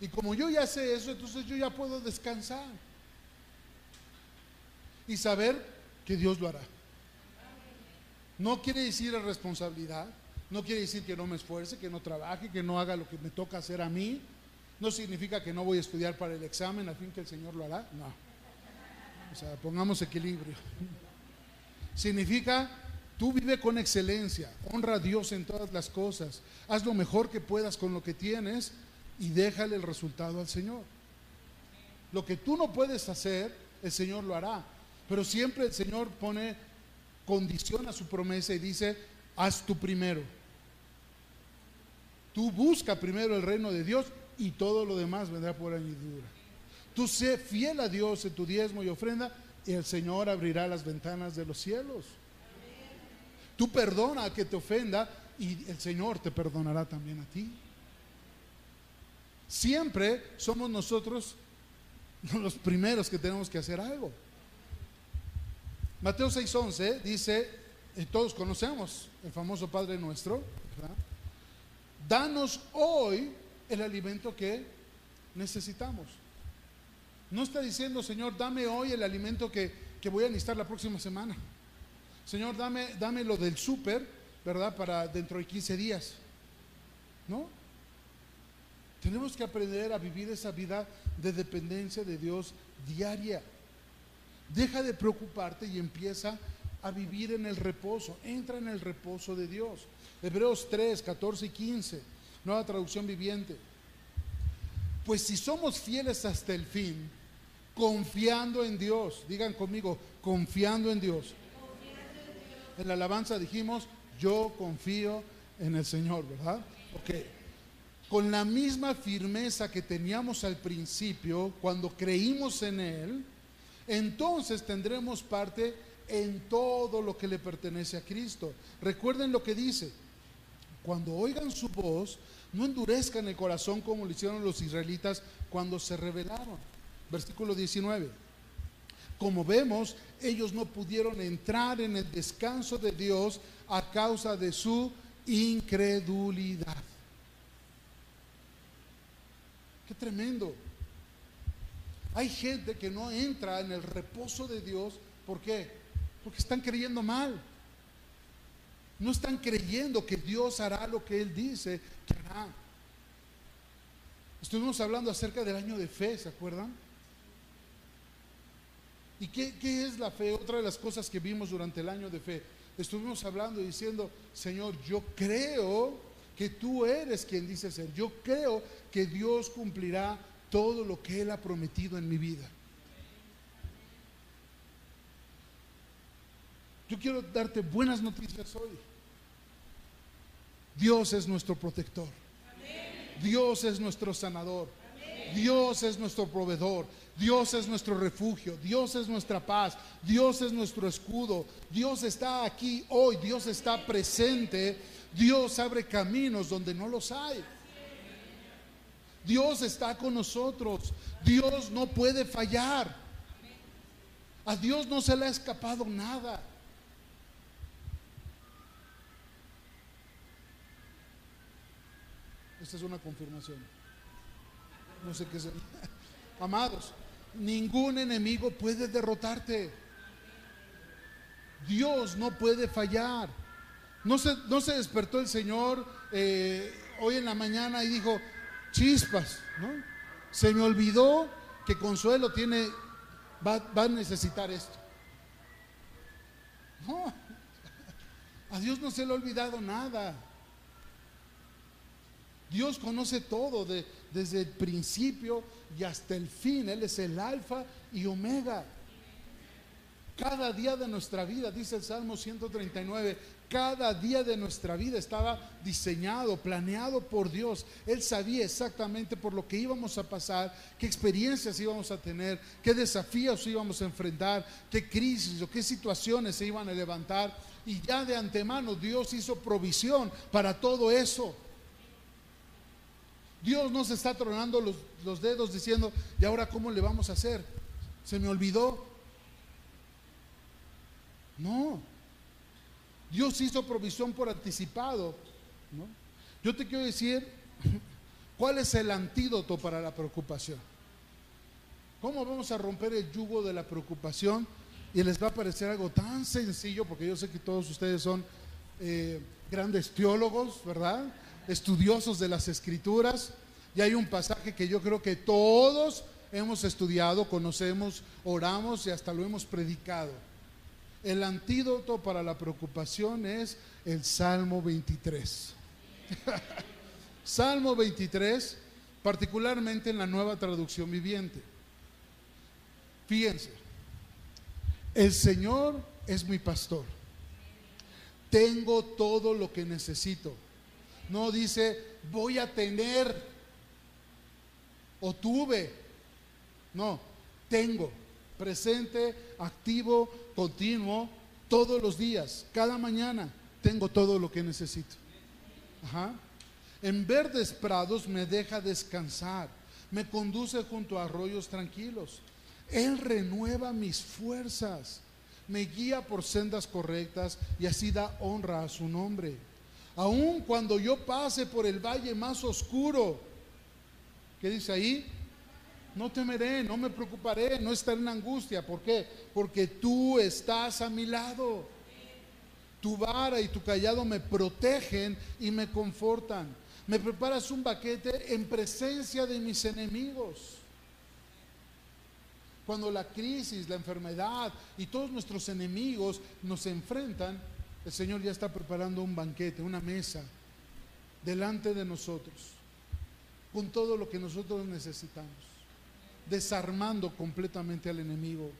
Y como yo ya sé eso, entonces yo ya puedo descansar y saber que Dios lo hará. No quiere decir responsabilidad, no quiere decir que no me esfuerce, que no trabaje, que no haga lo que me toca hacer a mí, no significa que no voy a estudiar para el examen, a fin que el Señor lo hará. No. O sea, pongamos equilibrio. Significa, tú vive con excelencia, honra a Dios en todas las cosas, haz lo mejor que puedas con lo que tienes y déjale el resultado al Señor. Lo que tú no puedes hacer, el Señor lo hará. Pero siempre el Señor pone condición a su promesa y dice, haz tú primero. Tú busca primero el reino de Dios y todo lo demás vendrá por añadidura. Tú sé fiel a Dios en tu diezmo y ofrenda y el Señor abrirá las ventanas de los cielos. Tú perdona a que te ofenda y el Señor te perdonará también a ti. Siempre somos nosotros los primeros que tenemos que hacer algo. Mateo 6:11 dice, y todos conocemos el famoso Padre nuestro, danos hoy el alimento que necesitamos. No está diciendo, Señor, dame hoy el alimento que, voy a necesitar la próxima semana. Señor, dame, dame lo del súper, ¿verdad? Para dentro de 15 días. ¿No? Tenemos que aprender a vivir esa vida de dependencia de Dios diaria. Deja de preocuparte y empieza a vivir en el reposo. Entra en el reposo de Dios. Hebreos 3, 14 y 15 nueva traducción viviente. Pues si somos fieles hasta el fin, confiando en Dios, digan conmigo, confiando en Dios. En la alabanza dijimos, yo confío en el Señor, ¿verdad? Ok. Con la misma firmeza que teníamos al principio, cuando creímos en Él, entonces tendremos parte en todo lo que le pertenece a Cristo. Recuerden lo que dice, cuando oigan su voz, no endurezcan el corazón como lo hicieron los israelitas cuando se rebelaron. Versículo 19. Como vemos, ellos no pudieron entrar en el descanso de Dios a causa de su incredulidad. Qué tremendo. Hay gente que no entra en el reposo de Dios. ¿Por qué? Porque están creyendo mal. No están creyendo que Dios hará lo que Él dice que hará. Estuvimos hablando acerca del año de fe, ¿se acuerdan? ¿Y qué, qué, es la fe? Otra de las cosas que vimos durante el año de fe. Estuvimos hablando y diciendo, Señor, yo creo que tú eres quien dice ser. Yo creo que Dios cumplirá todo lo que Él ha prometido en mi vida. Yo quiero darte buenas noticias hoy. Dios es nuestro protector. Dios es nuestro sanador. Dios es nuestro proveedor. Dios es nuestro refugio, Dios es nuestra paz, Dios es nuestro escudo, Dios está aquí hoy, Dios está presente, Dios abre caminos donde no los hay. Dios está con nosotros, Dios no puede fallar. A Dios no se le ha escapado nada. Esta es una confirmación. No sé qué es. Amados, ningún enemigo puede derrotarte. Dios no puede fallar. No se, no se despertó el Señor eh, hoy en la mañana y dijo, chispas, ¿no? Se me olvidó que Consuelo tiene, va, va a necesitar esto. No, a Dios no se le ha olvidado nada. Dios conoce todo de, desde el principio y hasta el fin. Él es el alfa y omega. Cada día de nuestra vida, dice el Salmo 139, cada día de nuestra vida estaba diseñado, planeado por Dios. Él sabía exactamente por lo que íbamos a pasar, qué experiencias íbamos a tener, qué desafíos íbamos a enfrentar, qué crisis o qué situaciones se iban a levantar. Y ya de antemano Dios hizo provisión para todo eso. Dios no se está tronando los, dedos diciendo, ¿y ahora cómo le vamos a hacer? ¿Se me olvidó? No. Dios hizo provisión por anticipado. Yo te quiero decir, ¿cuál es el antídoto para la preocupación? ¿Cómo vamos a romper el yugo de la preocupación? Y les va a parecer algo tan sencillo, porque yo sé que todos ustedes son eh, grandes teólogos, ¿verdad? estudiosos de las escrituras y hay un pasaje que yo creo que todos hemos estudiado, conocemos, oramos y hasta lo hemos predicado. El antídoto para la preocupación es el Salmo 23. Salmo 23, particularmente en la nueva traducción viviente. Fíjense, el Señor es mi pastor. Tengo todo lo que necesito no dice, voy a tener o tuve. No, tengo. Presente, activo, continuo, todos los días, cada mañana. Tengo todo lo que necesito. En verdes prados me deja descansar. Me conduce junto a arroyos tranquilos. Él renueva mis fuerzas. Me guía por sendas correctas y así da honra a su nombre aun cuando yo pase por el valle más oscuro. ¿Qué dice ahí? No temeré, no me preocuparé, no estaré en angustia. ¿Por qué? Porque tú estás a mi lado. Tu vara y tu callado me protegen y me confortan. Me preparas un baquete en presencia de mis enemigos. Cuando la crisis, la enfermedad y todos nuestros enemigos nos enfrentan, el Señor ya está preparando un banquete, una mesa delante de nosotros, con todo lo que nosotros necesitamos, desarmando completamente al enemigo.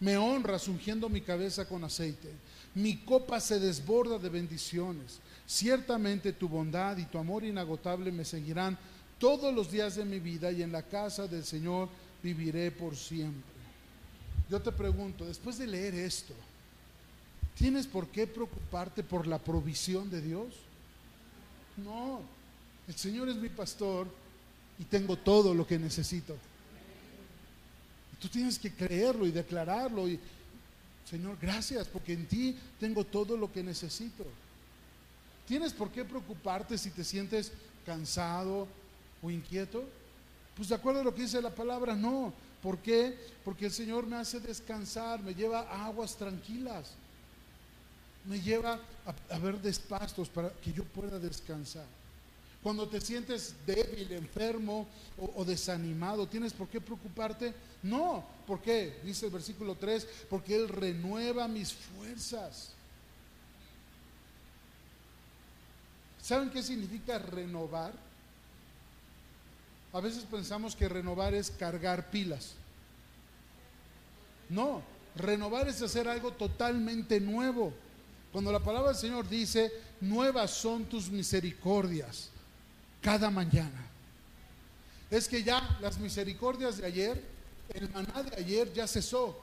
Me honra ungiendo mi cabeza con aceite. Mi copa se desborda de bendiciones. Ciertamente tu bondad y tu amor inagotable me seguirán todos los días de mi vida y en la casa del Señor viviré por siempre. Yo te pregunto, después de leer esto, ¿Tienes por qué preocuparte por la provisión de Dios? No, el Señor es mi pastor y tengo todo lo que necesito. tú tienes que creerlo y declararlo. Y, Señor, gracias porque en ti tengo todo lo que necesito. ¿Tienes por qué preocuparte si te sientes cansado o inquieto? Pues de acuerdo a lo que dice la palabra, no. ¿Por qué? Porque el Señor me hace descansar, me lleva a aguas tranquilas me lleva a, ver despastos para que yo pueda descansar. Cuando te sientes débil, enfermo o, desanimado, ¿tienes por qué preocuparte? No, ¿por qué? Dice el versículo 3, porque Él renueva mis fuerzas. ¿Saben qué significa renovar? A veces pensamos que renovar es cargar pilas. No, renovar es hacer algo totalmente nuevo. Cuando la palabra del Señor dice, nuevas son tus misericordias cada mañana. es que ya las misericordias de ayer, el maná de ayer ya cesó.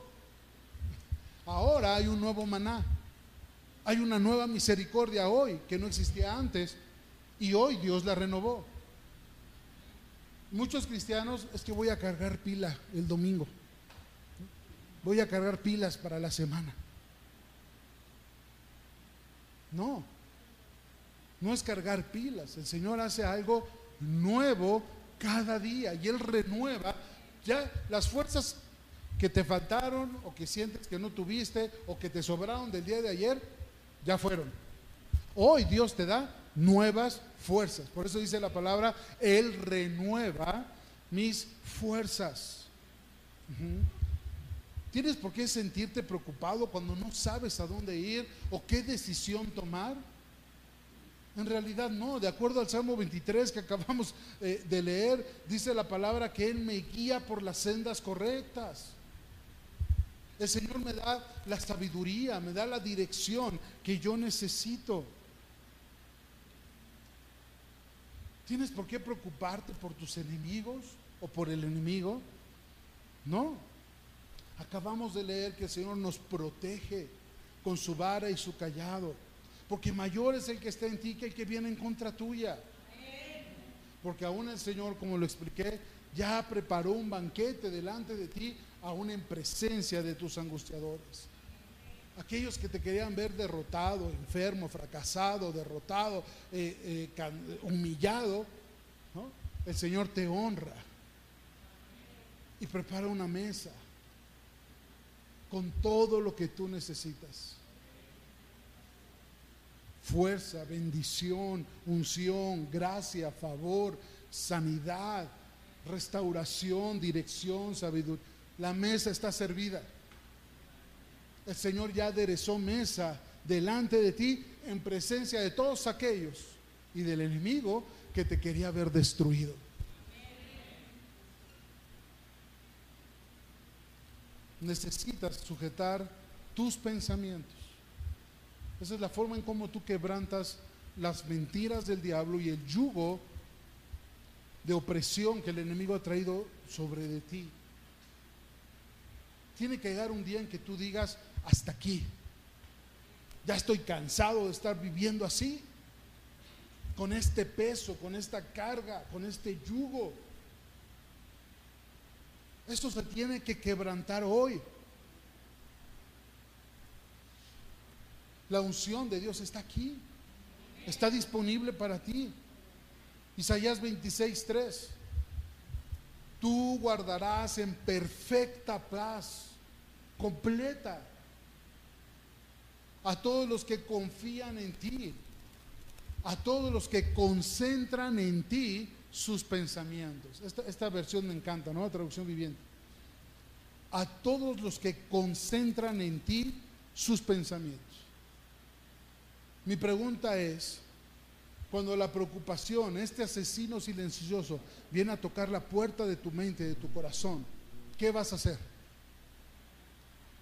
Ahora hay un nuevo maná. Hay una nueva misericordia hoy que no existía antes y hoy Dios la renovó. Muchos cristianos es que voy a cargar pila el domingo. Voy a cargar pilas para la semana. No, no es cargar pilas. El Señor hace algo nuevo cada día y Él renueva ya las fuerzas que te faltaron o que sientes que no tuviste o que te sobraron del día de ayer, ya fueron. Hoy Dios te da nuevas fuerzas. Por eso dice la palabra, Él renueva mis fuerzas. ¿Tienes por qué sentirte preocupado cuando no sabes a dónde ir o qué decisión tomar? En realidad no, de acuerdo al Salmo 23 que acabamos eh, de leer, dice la palabra que Él me guía por las sendas correctas. El Señor me da la sabiduría, me da la dirección que yo necesito. ¿Tienes por qué preocuparte por tus enemigos o por el enemigo? No. Acabamos de leer que el Señor nos protege con su vara y su callado. Porque mayor es el que está en ti que el que viene en contra tuya. Porque aún el Señor, como lo expliqué, ya preparó un banquete delante de ti, aún en presencia de tus angustiadores. Aquellos que te querían ver derrotado, enfermo, fracasado, derrotado, eh, eh, humillado, el Señor te honra y prepara una mesa con todo lo que tú necesitas fuerza, bendición, unción, gracia, favor, sanidad, restauración, dirección, sabiduría. La mesa está servida. El Señor ya aderezó mesa delante de ti en presencia de todos aquellos y del enemigo que te quería ver destruido. Necesitas sujetar tus pensamientos esa es la forma en cómo tú quebrantas las mentiras del diablo y el yugo de opresión que el enemigo ha traído sobre de ti. Tiene que llegar un día en que tú digas, hasta aquí. Ya estoy cansado de estar viviendo así, con este peso, con esta carga, con este yugo. Esto se tiene que quebrantar hoy. La unción de Dios está aquí. Está disponible para ti. Isaías 26, 3. Tú guardarás en perfecta paz, completa, a todos los que confían en ti, a todos los que concentran en ti sus pensamientos. Esta, versión me encanta, ¿no? La traducción viviente. A todos los que concentran en ti sus pensamientos. Mi pregunta es, cuando la preocupación, este asesino silencioso, viene a tocar la puerta de tu mente, de tu corazón, ¿qué vas a hacer?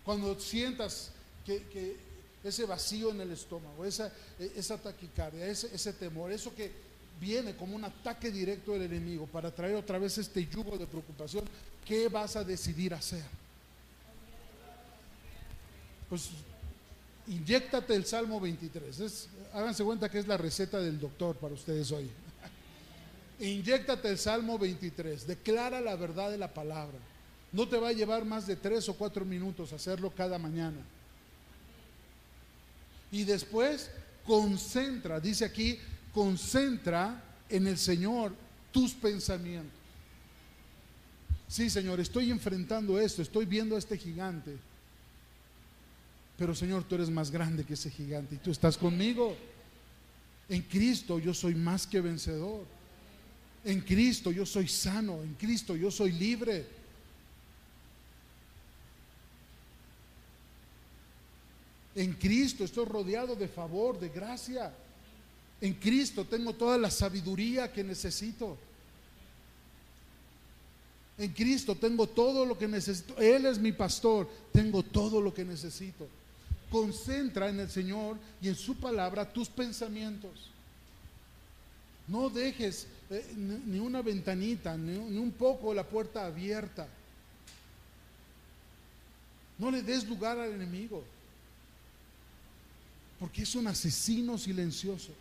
Cuando sientas que, ese vacío en el estómago, esa, esa taquicardia, ese, ese temor, eso que viene como un ataque directo del enemigo para traer otra vez este yugo de preocupación, ¿qué vas a decidir hacer? Pues inyéctate el Salmo 23. háganse cuenta que es la receta del doctor para ustedes hoy. inyéctate el Salmo 23. Declara la verdad de la palabra. No te va a llevar más de tres o cuatro minutos hacerlo cada mañana. Y después concentra, dice aquí, concentra en el Señor tus pensamientos. Sí, Señor, estoy enfrentando esto, estoy viendo a este gigante. Pero Señor, tú eres más grande que ese gigante y tú estás conmigo. En Cristo yo soy más que vencedor. En Cristo yo soy sano. En Cristo yo soy libre. En Cristo estoy rodeado de favor, de gracia. En Cristo tengo toda la sabiduría que necesito. En Cristo tengo todo lo que necesito. Él es mi pastor. Tengo todo lo que necesito. Concentra en el Señor y en su palabra tus pensamientos. No dejes eh, ni una ventanita, ni un poco la puerta abierta. No le des lugar al enemigo, porque es un asesino silencioso.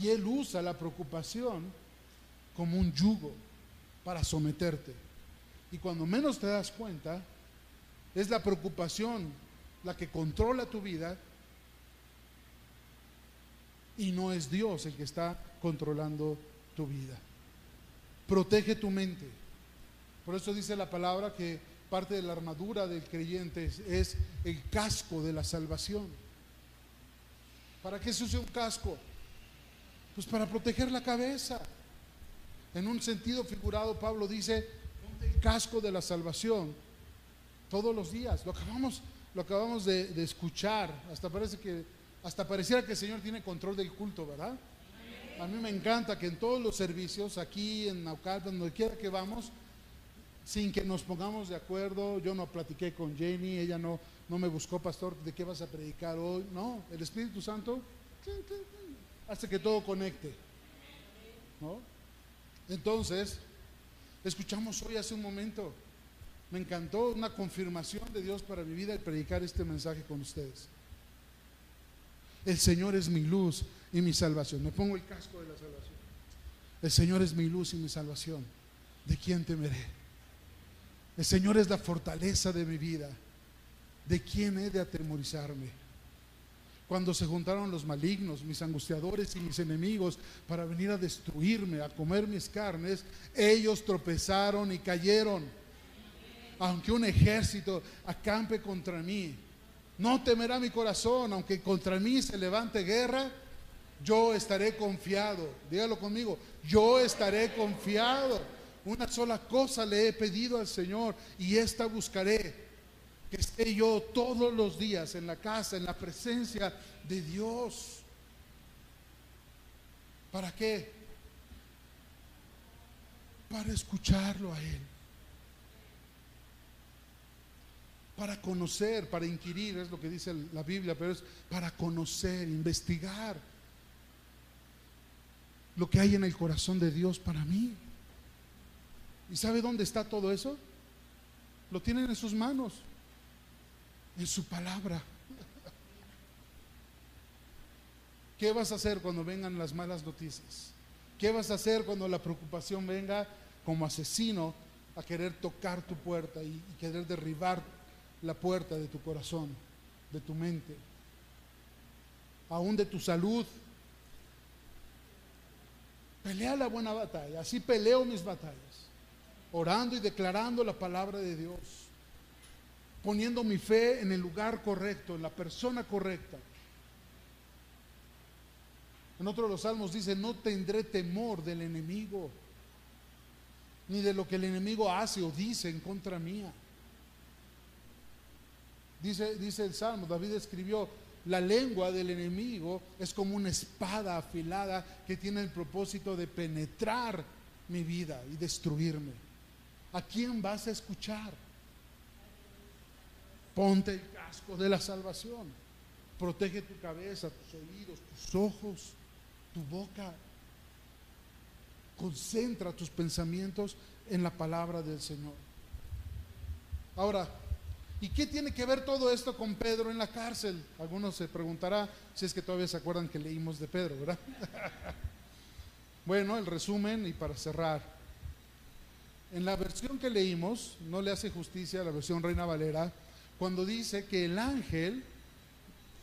Y él usa la preocupación como un yugo para someterte. Y cuando menos te das cuenta, es la preocupación la que controla tu vida y no es Dios el que está controlando tu vida. Protege tu mente. Por eso dice la palabra que parte de la armadura del creyente es, el casco de la salvación. ¿Para qué se usa un casco? Pues para proteger la cabeza. En un sentido figurado, Pablo dice, el casco de la salvación todos los días. Lo acabamos, lo acabamos de, escuchar. Hasta parece que, hasta pareciera que el Señor tiene control del culto, ¿verdad? A mí me encanta que en todos los servicios, aquí en Naucalpan, donde quiera que vamos, sin que nos pongamos de acuerdo, yo no platiqué con Jenny, ella no, no me buscó, pastor, de qué vas a predicar hoy. No, el Espíritu Santo hace que todo conecte. ¿no? Entonces, escuchamos hoy hace un momento, me encantó una confirmación de Dios para mi vida el predicar este mensaje con ustedes. El Señor es mi luz y mi salvación. Me pongo el casco de la salvación. El Señor es mi luz y mi salvación. ¿De quién temeré? El Señor es la fortaleza de mi vida. ¿De quién he de atemorizarme? Cuando se juntaron los malignos, mis angustiadores y mis enemigos para venir a destruirme, a comer mis carnes, ellos tropezaron y cayeron. Aunque un ejército acampe contra mí, no temerá mi corazón, aunque contra mí se levante guerra, yo estaré confiado. Dígalo conmigo, yo estaré confiado. Una sola cosa le he pedido al Señor y esta buscaré, que esté yo todos los días en la casa, en la presencia de Dios. ¿Para qué? Para escucharlo a Él. Para conocer, para inquirir, es lo que dice la Biblia, pero es para conocer, investigar lo que hay en el corazón de Dios para mí. ¿Y sabe dónde está todo eso? Lo tienen en sus manos, en su palabra. ¿Qué vas a hacer cuando vengan las malas noticias? ¿Qué vas a hacer cuando la preocupación venga como asesino a querer tocar tu puerta y, querer derribar la puerta de tu corazón, de tu mente, aún de tu salud? Pelea la buena batalla, así peleo mis batallas orando y declarando la palabra de Dios, poniendo mi fe en el lugar correcto, en la persona correcta. En otro de los salmos dice, no tendré temor del enemigo, ni de lo que el enemigo hace o dice en contra mía. Dice, dice el salmo, David escribió, la lengua del enemigo es como una espada afilada que tiene el propósito de penetrar mi vida y destruirme. ¿A quién vas a escuchar? Ponte el casco de la salvación. Protege tu cabeza, tus oídos, tus ojos, tu boca. Concentra tus pensamientos en la palabra del Señor. Ahora, ¿y qué tiene que ver todo esto con Pedro en la cárcel? Algunos se preguntará si es que todavía se acuerdan que leímos de Pedro, ¿verdad? bueno, el resumen y para cerrar. En la versión que leímos, no le hace justicia a la versión Reina Valera, cuando dice que el ángel,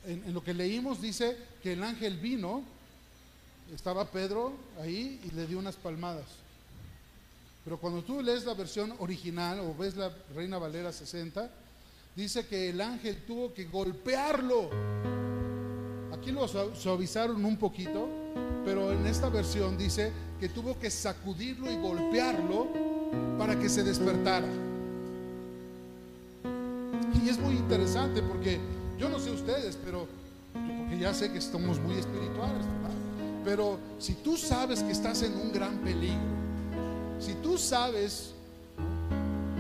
en, lo que leímos dice que el ángel vino, estaba Pedro ahí y le dio unas palmadas. Pero cuando tú lees la versión original o ves la Reina Valera 60, dice que el ángel tuvo que golpearlo. Aquí lo suavizaron un poquito, pero en esta versión dice que tuvo que sacudirlo y golpearlo para que se despertara. Y es muy interesante porque yo no sé ustedes, pero porque ya sé que estamos muy espirituales, Pero si tú sabes que estás en un gran peligro, si tú sabes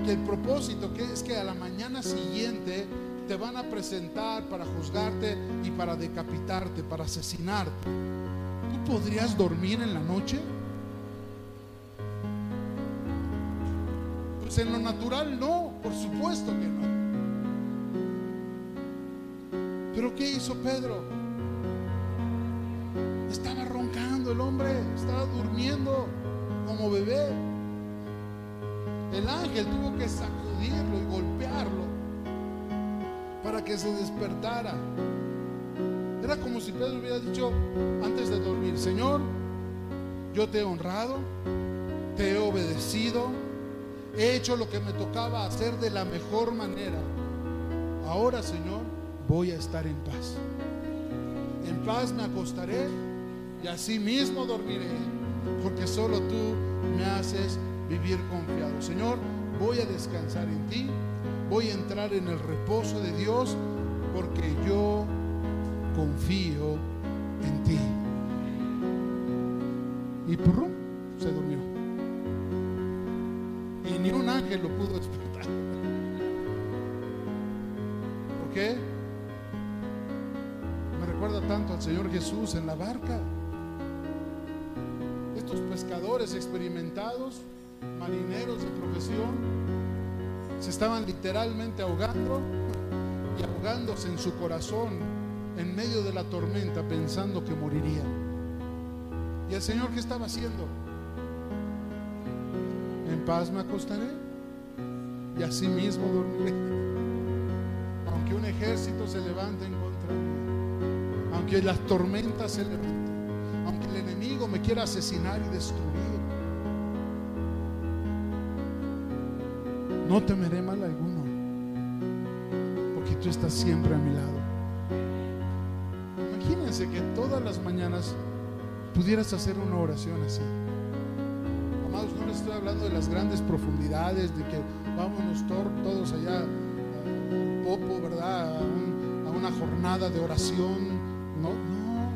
que el propósito que es que a la mañana siguiente te van a presentar para juzgarte y para decapitarte, para asesinarte, tú podrías dormir en la noche? Pues en lo natural no, por supuesto que no. Pero ¿qué hizo Pedro? Estaba roncando el hombre, estaba durmiendo como bebé. El ángel tuvo que sacudirlo y golpearlo para que se despertara. Era como si Pedro hubiera dicho antes de dormir, Señor, yo te he honrado, te he obedecido, he hecho lo que me tocaba hacer de la mejor manera. Ahora, Señor, voy a estar en paz. En paz me acostaré y así mismo dormiré, porque solo tú me haces vivir confiado. Señor, voy a descansar en ti, voy a entrar en el reposo de Dios, porque yo confío en ti. Y se durmió. Y ni un ángel lo pudo despertar. ¿Por qué? Me recuerda tanto al Señor Jesús en la barca. Estos pescadores experimentados, marineros de profesión, se estaban literalmente ahogando y ahogándose en su corazón en medio de la tormenta pensando que moriría. ¿Y el Señor qué estaba haciendo? En paz me acostaré y así mismo dormiré. Aunque un ejército se levante en contra mí, aunque las tormentas se levanten, aunque el enemigo me quiera asesinar y destruir, no temeré mal alguno, porque tú estás siempre a mi lado que todas las mañanas pudieras hacer una oración así. Amados, no les estoy hablando de las grandes profundidades, de que vámonos todos allá al popo, ¿verdad? A, una jornada de oración. No, no.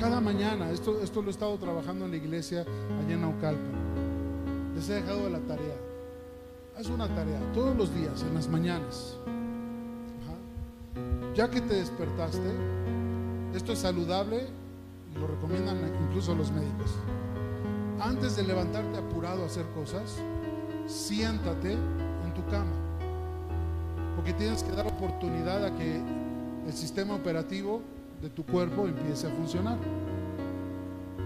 Cada mañana, esto, esto lo he estado trabajando en la iglesia allá en Naucalpa. Les he dejado la tarea. Haz una tarea todos los días, en las mañanas ya que te despertaste, esto es saludable lo recomiendan incluso los médicos. Antes de levantarte apurado a hacer cosas, siéntate en tu cama, porque tienes que dar oportunidad a que el sistema operativo de tu cuerpo empiece a funcionar.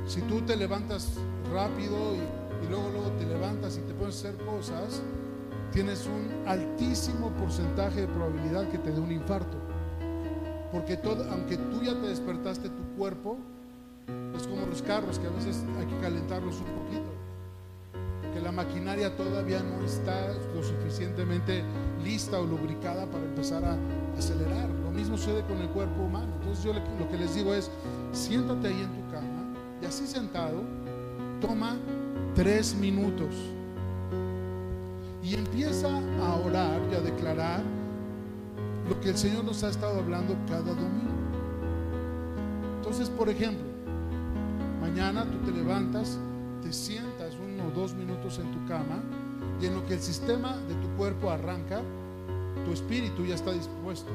Si tú te levantas rápido y, y luego luego te levantas y te pones hacer cosas, tienes un altísimo porcentaje de probabilidad que te dé un infarto. Porque todo, aunque tú ya te despertaste tu cuerpo, es como los carros que a veces hay que calentarlos un poquito. Porque la maquinaria todavía no está lo suficientemente lista o lubricada para empezar a acelerar. Lo mismo sucede con el cuerpo humano. Entonces yo lo que les digo es, siéntate ahí en tu cama y así sentado, toma tres minutos y empieza a orar y a declarar lo que el Señor nos ha estado hablando cada domingo. Entonces, por ejemplo, mañana tú te levantas, te sientas uno o dos minutos en tu cama y en lo que el sistema de tu cuerpo arranca, tu espíritu ya está dispuesto.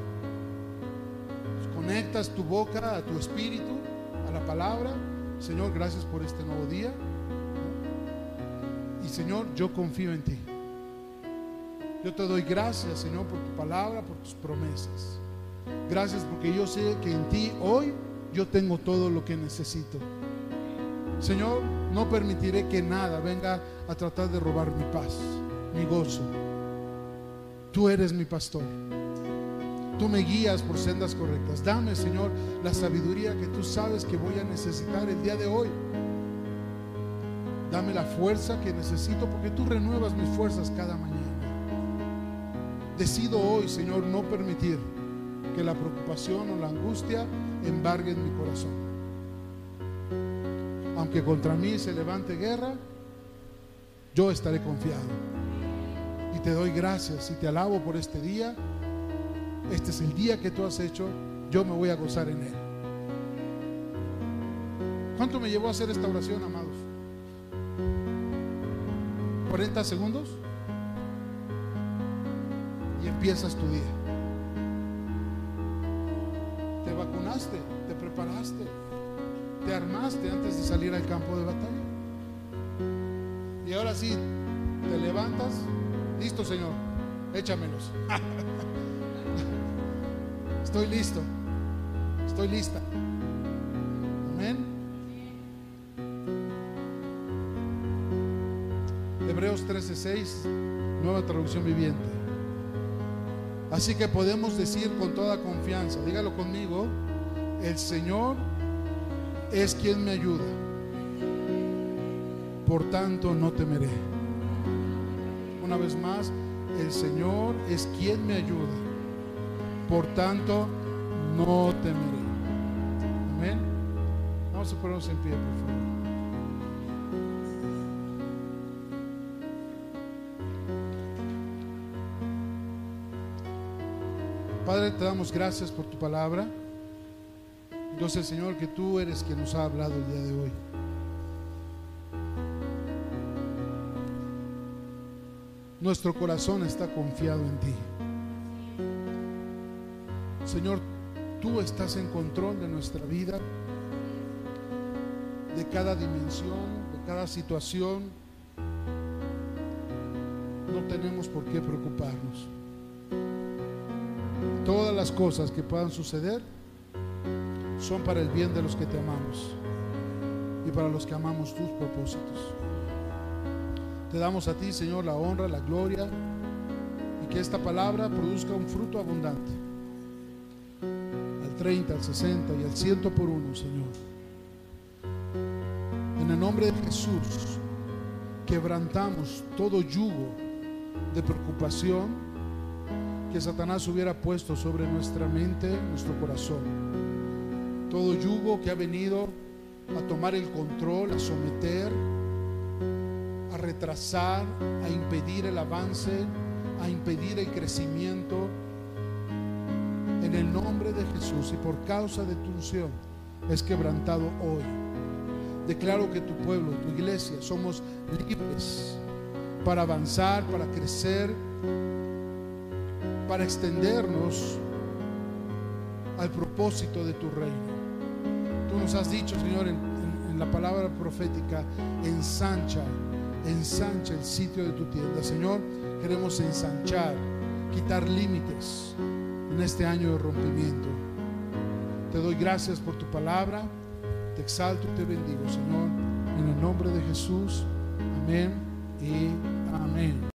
conectas tu boca a tu espíritu, a la palabra. Señor, gracias por este nuevo día. Señor, yo confío en ti. Yo te doy gracias, Señor, por tu palabra, por tus promesas. Gracias porque yo sé que en ti hoy yo tengo todo lo que necesito. Señor, no permitiré que nada venga a tratar de robar mi paz, mi gozo. Tú eres mi pastor. Tú me guías por sendas correctas. Dame, Señor, la sabiduría que tú sabes que voy a necesitar el día de hoy. Dame la fuerza que necesito porque tú renuevas mis fuerzas cada mañana. Decido hoy, Señor, no permitir que la preocupación o la angustia embarguen mi corazón. Aunque contra mí se levante guerra, yo estaré confiado. Y te doy gracias y te alabo por este día. Este es el día que tú has hecho. Yo me voy a gozar en él. ¿Cuánto me llevó a hacer esta oración, amados? ¿40 segundos? empiezas tu día. Te vacunaste, te preparaste, te armaste antes de salir al campo de batalla. Y ahora sí, te levantas, listo Señor, échamelos. Estoy listo, estoy lista. Amén. Hebreos 13:6, nueva traducción viviente. Así que podemos decir con toda confianza, dígalo conmigo, el Señor es quien me ayuda. Por tanto, no temeré. Una vez más, el Señor es quien me ayuda. Por tanto, no temeré. Amén. Vamos a ponernos en pie, por favor. Te damos gracias por tu palabra. Entonces, Señor, que tú eres quien nos ha hablado el día de hoy. Nuestro corazón está confiado en ti. Señor, tú estás en control de nuestra vida, de cada dimensión, de cada situación. No tenemos por qué preocuparnos. Cosas que puedan suceder son para el bien de los que te amamos y para los que amamos tus propósitos. Te damos a ti, Señor, la honra, la gloria y que esta palabra produzca un fruto abundante. Al 30, al 60 y al 100 por uno, Señor. En el nombre de Jesús, quebrantamos todo yugo de preocupación que Satanás hubiera puesto sobre nuestra mente, nuestro corazón. Todo yugo que ha venido a tomar el control, a someter, a retrasar, a impedir el avance, a impedir el crecimiento. En el nombre de Jesús y por causa de tu unción es quebrantado hoy. Declaro que tu pueblo, tu iglesia, somos libres para avanzar, para crecer, para extendernos al propósito de tu reino. Tú nos has dicho, Señor, en, la palabra profética, ensancha, ensancha el sitio de tu tienda. Señor, queremos ensanchar, quitar límites en este año de rompimiento. Te doy gracias por tu palabra, te exalto y te bendigo, Señor, en el nombre de Jesús. Amén y amén.